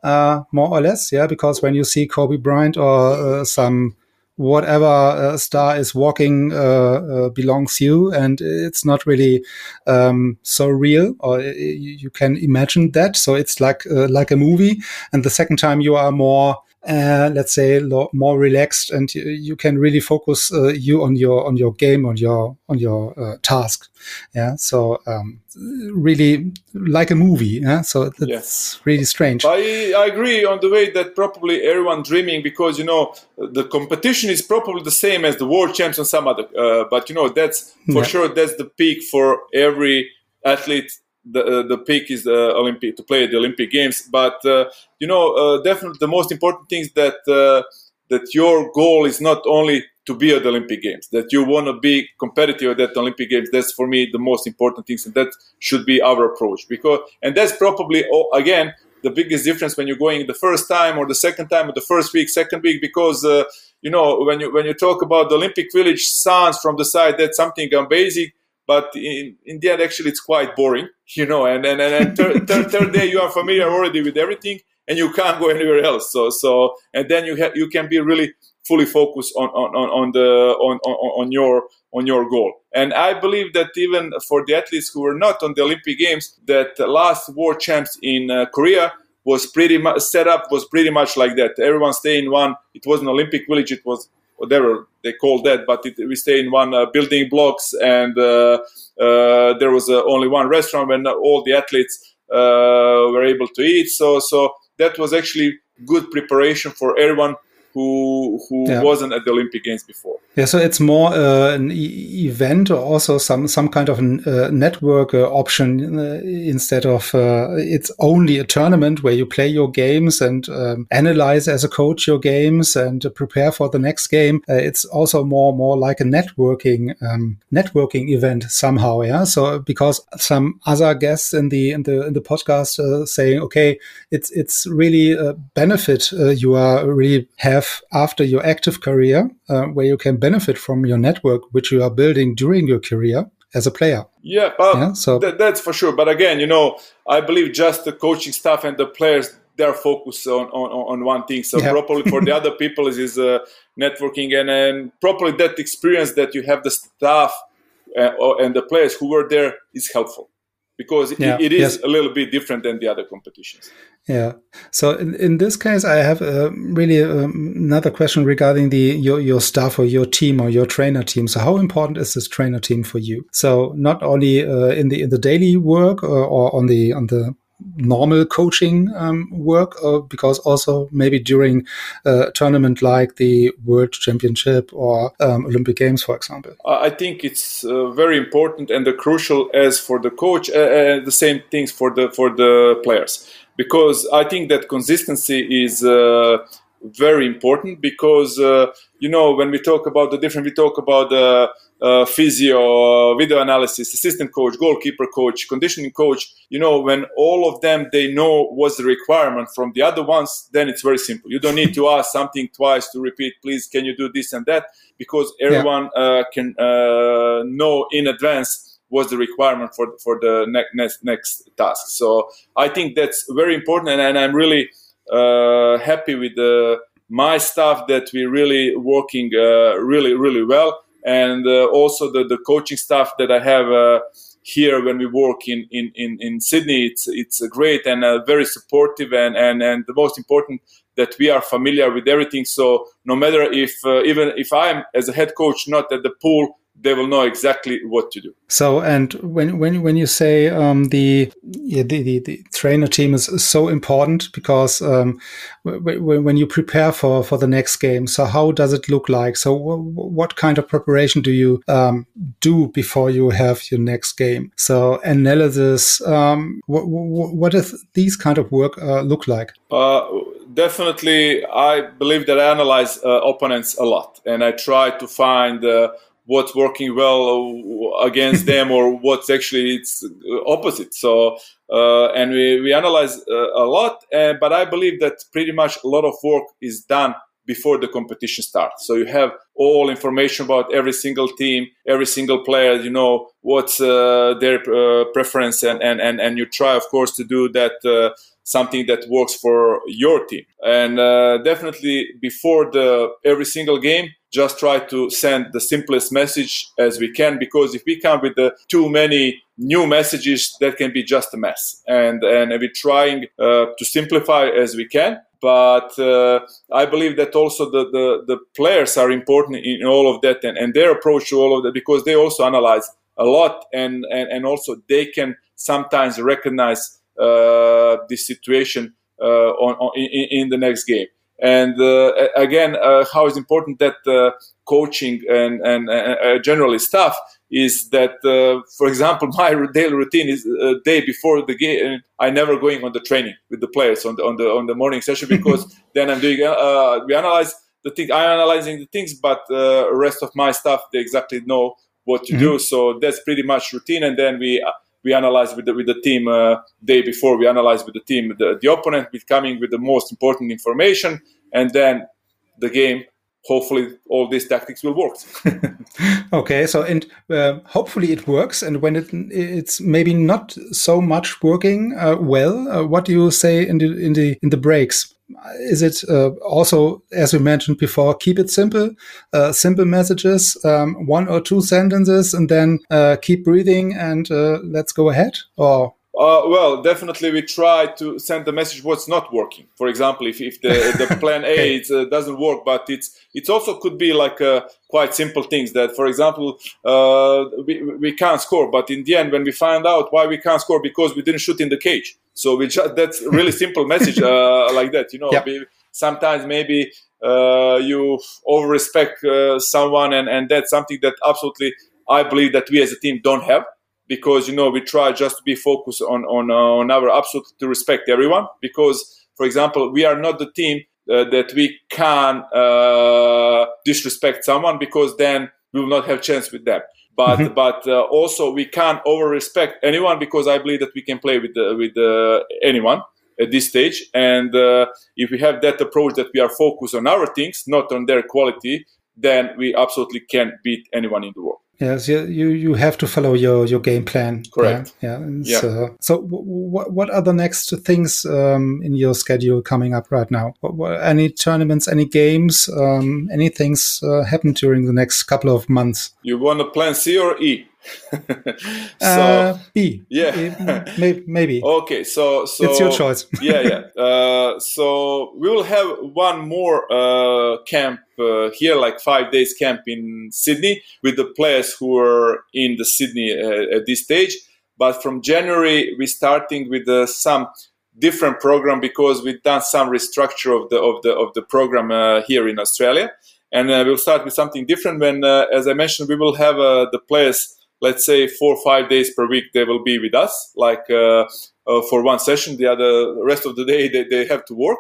uh, more or less, yeah, because when you see Kobe Bryant or uh, some whatever uh, star is walking uh, uh, belongs you and it's not really um, so real or you can imagine that. So it's like uh, like a movie. And the second time you are more uh, let's say more relaxed and you, you can really focus uh, you on your on your game on your on your uh, task. Yeah so um, really like a movie yeah? So that's really strange. I, I agree on the way that probably everyone dreaming because you know the competition is probably the same as the world champs and some other uh, but you know that's for yeah. sure that's the peak for every athlete the uh, the peak is the Olympic to play the Olympic Games. But uh, you know, uh, definitely the most important thing is that uh, that your goal is not only to be at the Olympic Games, that you want to be competitive at the Olympic Games. That's for me the most important things, and that should be our approach. Because and that's probably oh, again the biggest difference when you're going the first time or the second time or the first week, second week, because uh, you know when you when you talk about the Olympic Village sounds from the side that's something amazing but in, in the end actually it's quite boring *laughs* you know and and, and third, third, third day you are familiar already with everything and you can't go anywhere else. So so and then you have you can be really fully focused on on, on the on, on, on your on your goal. And i believe that even for the athletes who were not on the olympic games that last world champs in uh, korea was pretty much set up was pretty much like that. Everyone stay in one. It was an olympic village it was whatever they call that, but it, we stay in one uh, building blocks, and uh, uh, there was uh, only one restaurant when all the athletes uh, were able to eat. So, so that was actually good preparation for everyone who who yeah. wasn't at the Olympic Games before. Yeah, so it's more uh, an e event or also some some kind of uh, network uh, option uh, instead of uh, it's only a tournament where you play your games and um, analyze as a coach your games and prepare for the next game. Uh, it's also more more like a networking um, networking event somehow. Yeah, so because some other guests in the in the in the podcast saying, okay, it's it's really a benefit you are really have have after your active career, uh, where you can benefit from your network, which you are building during your career as a player. Yeah, yeah so th- that's for sure. But again, you know, I believe just the coaching staff and the players they're focused on, on, on one thing. So yeah. probably for the *laughs* other people is, is uh, networking and, and probably that experience that you have the staff uh, and the players who were there is helpful because yeah. it, it is yes. a little bit different than the other competitions. Yeah. So in, in this case, I have uh, really um, another question regarding the your your staff or your team or your trainer team. So how important is this trainer team for you? So not only uh, in the in the daily work or, or on the on the normal coaching um, work, uh, because also maybe during a tournament like the World Championship or um, Olympic Games, for example? I think it's uh, very important and crucial as for the coach, uh, uh, the same things for the for the players because I think that consistency is uh, very important because uh, you know when we talk about the different we talk about the uh, physio video analysis assistant coach goalkeeper coach conditioning coach. You know when all of them they know what's the requirement from the other ones then it's very simple. You don't need to ask something twice to repeat please can you do this and that? Because everyone yeah. uh, can uh, know in advance what's the requirement for for the next next, next task. So i think that's very important and, and i'm really uh, happy with the, my staff that we're really working uh, really really well, and uh, also the, the coaching staff that I have here when we work in, in, in, in Sydney. It's it's great and uh, very supportive and, and, and the most important that we are familiar with everything. So no matter if uh, even if I'm as a head coach not at the pool, they will know exactly what to do. So, and when when when you say um, the, yeah, the, the, the trainer team is so important because um, when you prepare for for the next game, so how does it look like? So, what kind of preparation do you um, do before you have your next game? So, analysis. Um, what, what does these kind of work uh, look like? Uh, definitely, I believe that I analyze uh, opponents a lot, and I try to find uh, what's working well against *laughs* them or what's actually it's opposite. So uh, and we, we analyze uh, a lot uh, but i believe that pretty much a lot of work is done before the competition starts. So you have all information about every single team every single player you know what's uh, their uh, preference and, and, and, and you try of course to do that uh, something that works for your team. And uh, definitely before the every single game, just try to send the simplest message as we can because if we come with the too many new messages, that can be just a mess. And and we're trying uh, to simplify as we can. But uh, I believe that also the, the, the players are important in all of that and, and their approach to all of that because they also analyze a lot and, and, and also they can sometimes recognize uh, Uh, this situation uh, on, on in, in, the next game. And uh, again, uh, how is important that uh, coaching and and generally staff is that, for example, *laughs* my daily routine is a day before the game. I never going on the training with the players on the on the on the morning session *laughs* because then I'm doing we analyze the thing. I'm analyzing the things, but the rest of my staff they exactly know what to mm-hmm. do. So that's pretty much routine, and then we we analyze with the, with the team uh, day before we analyze with the team the, the opponent with coming with the most important information and then the game hopefully all these tactics will work. *laughs* Okay so and uh, hopefully it works and when it it's maybe not so much working uh, well uh, what do you say in the in the in the breaks is it uh, also, as we mentioned before, keep it simple, uh, simple messages, um, one or two sentences, and then uh, keep breathing and uh, let's go ahead? Or uh, well, definitely we try to send the message what's not working. For example, if, if the, the *laughs* plan A it, uh, doesn't work, but it's it also could be like uh, quite simple things that, for example, uh, we, we can't score, but in the end, when we find out why we can't score because we didn't shoot in the cage, so we just that's a really *laughs* simple message uh, like that. You know, yeah. sometimes maybe uh, you over respect someone, and and that's something that absolutely I believe that we as a team don't have because you know we try just to be focused on on, uh, on our absolute to respect everyone. Because for example we are not the team uh, that we can uh, disrespect someone because then we will not have chance with them. But mm-hmm. but uh, also we can't over respect anyone because i believe that we can play with the, with uh, anyone at this stage. And uh, if we have that approach that we are focused on our things not on their quality then we absolutely can beat anyone in the world Yes, you you have to follow your your game plan. Correct. Yeah. yeah. Uh, so, what what are the next things um, in your schedule coming up right now? Any tournaments, any games, um, any things uh, happen during the next couple of months? You want to plan C or E? *laughs* so uh, B. Yeah, maybe, maybe. Okay, so so it's your choice. *laughs* yeah, yeah. Uh, so we will have one more uh, camp uh, here, like five days camp in Sydney with the players who are in the Sydney uh, at this stage. But from January, we're starting with uh, some different program because we've done some restructure of the of the of the program here in Australia, and we'll start with something different. When, as I mentioned, we will have the players let's say four or five days per week they will be with us, like uh, uh, for one session. The other rest of the day they, they have to work,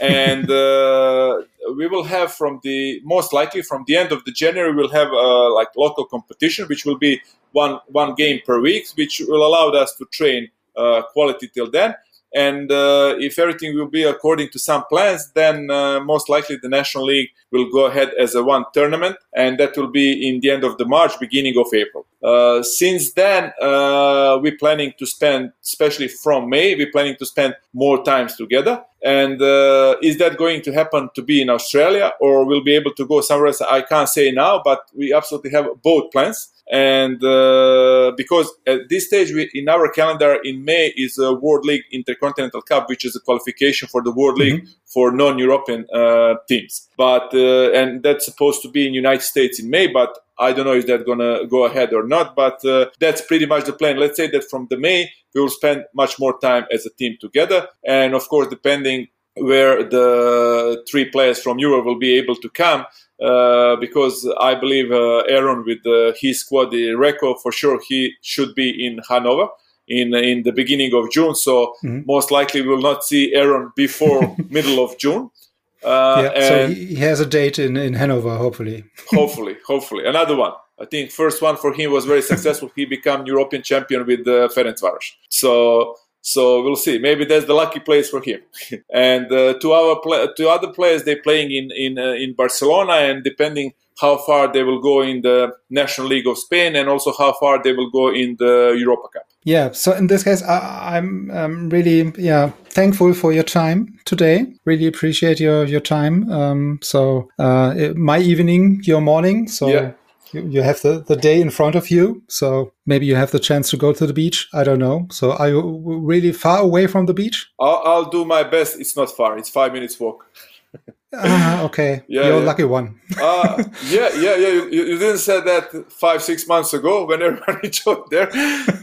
and *laughs* uh, we will have from the most likely from the end of the January we'll have uh, like local competition, which will be one one game per week, which will allow us to train uh, quality till then. And uh, if everything will be according to some plans, then uh, most likely the National League will go ahead as a one tournament, and that will be in the end of the March, beginning of April. Uh, since then, uh, we're planning to spend, especially from May, we're planning to spend more times together. And uh, is that going to happen to be in Australia, or we'll be able to go somewhere else? I can't say now, but we absolutely have both plans and uh, because at this stage we, in our calendar in may is a world league intercontinental cup which is a qualification for the world league mm-hmm. for non-european uh, teams but uh, and that's supposed to be in united states in may but i don't know if that's gonna go ahead or not but uh, that's pretty much the plan let's say that from the may we will spend much more time as a team together and of course depending where the three players from Europe will be able to come. Uh, because I believe uh, Aaron with uh, his squad, the Recco, for sure he should be in Hanover in in the beginning of June. So mm-hmm. most likely we will not see Aaron before *laughs* middle of June. Uh, yeah, so he has a date in in Hanover, hopefully. *laughs* hopefully, hopefully another one. I think first one for him was very successful. he became European champion with uh, Ferencvaros. So so we'll see. Maybe that's the lucky place for him. *laughs* and uh, to our to other players, they're playing in in uh, in Barcelona, and depending how far they will go in the National League of Spain, and also how far they will go in the Europa Cup. Yeah. So in this case, I, am um, really yeah thankful for your time today. Really appreciate your your time. Um, so uh, my evening, your morning. So. Yeah you, you have the, the day in front of you, so maybe you have the chance to go to the beach. I don't know. So are you really far away from the beach? I'll, I'll do my best. It's not far. It's five minutes walk. Ah, okay. *laughs* Yeah, You're yeah. a lucky one. uh, yeah, yeah, yeah. You, you, didn't say that five, six months ago when *laughs* everybody joined there.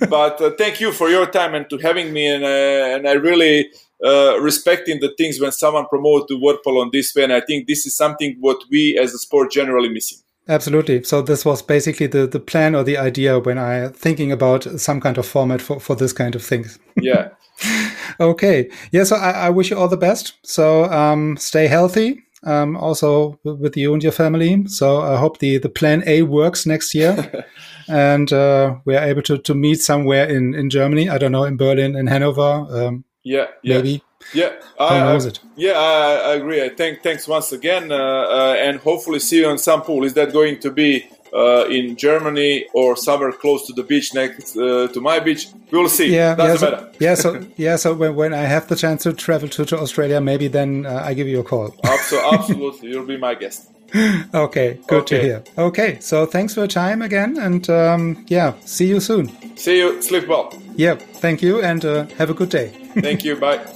but uh, thank you for your time and to having me. And, uh, and I really uh, respecting the things when someone promotes the water polo on this way. And I think this is something what we as a sport generally missing. Absolutely. So this was basically the, the plan or the idea when I thinking about some kind of format for, for this kind of things. Yeah. *laughs* okay. Yeah. So I, I, wish you all the best. So um, stay healthy. Um, also with you and your family. So I hope the, the plan A works next year. *laughs* and uh, we are able to, to meet somewhere in, in Germany. I don't know, in Berlin, in Hanover. Um, yeah, yeah. Maybe. Yeah, I, was it? Yeah, I, I agree. I think thanks once again, uh, uh, and hopefully see you on some pool. Is that going to be uh, in Germany or somewhere close to the beach next uh, to my beach? We will see. Yeah, Doesn't yeah, so, matter. yeah, so *laughs* yeah, so when, when I have the chance to travel to, to Australia, maybe then uh, I give you a call. absolutely, you'll be my guest. *laughs* okay, good okay. to hear. Okay, so thanks for your time again, and um, yeah, see you soon. See you. Sleep well. Yeah, thank you, and uh, have a good day. thank you. Bye. *laughs*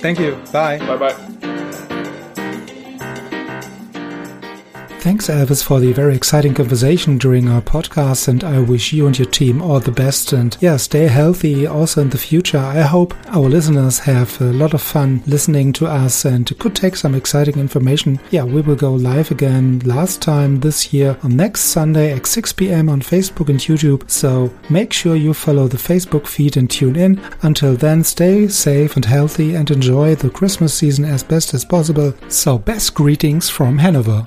Thank you. Bye. Bye bye. Thanks, Elvis, for the very exciting conversation during our podcast, and I wish you and your team all the best. And yeah, stay healthy also in the future. I hope our listeners have a lot of fun listening to us and could take some exciting information. Yeah, we will go live again last time this year on next Sunday at 6 p.m. on Facebook and YouTube. So make sure you follow the Facebook feed and tune in. Until then, stay safe and healthy and enjoy the Christmas season as best as possible. So, best greetings from Hanover.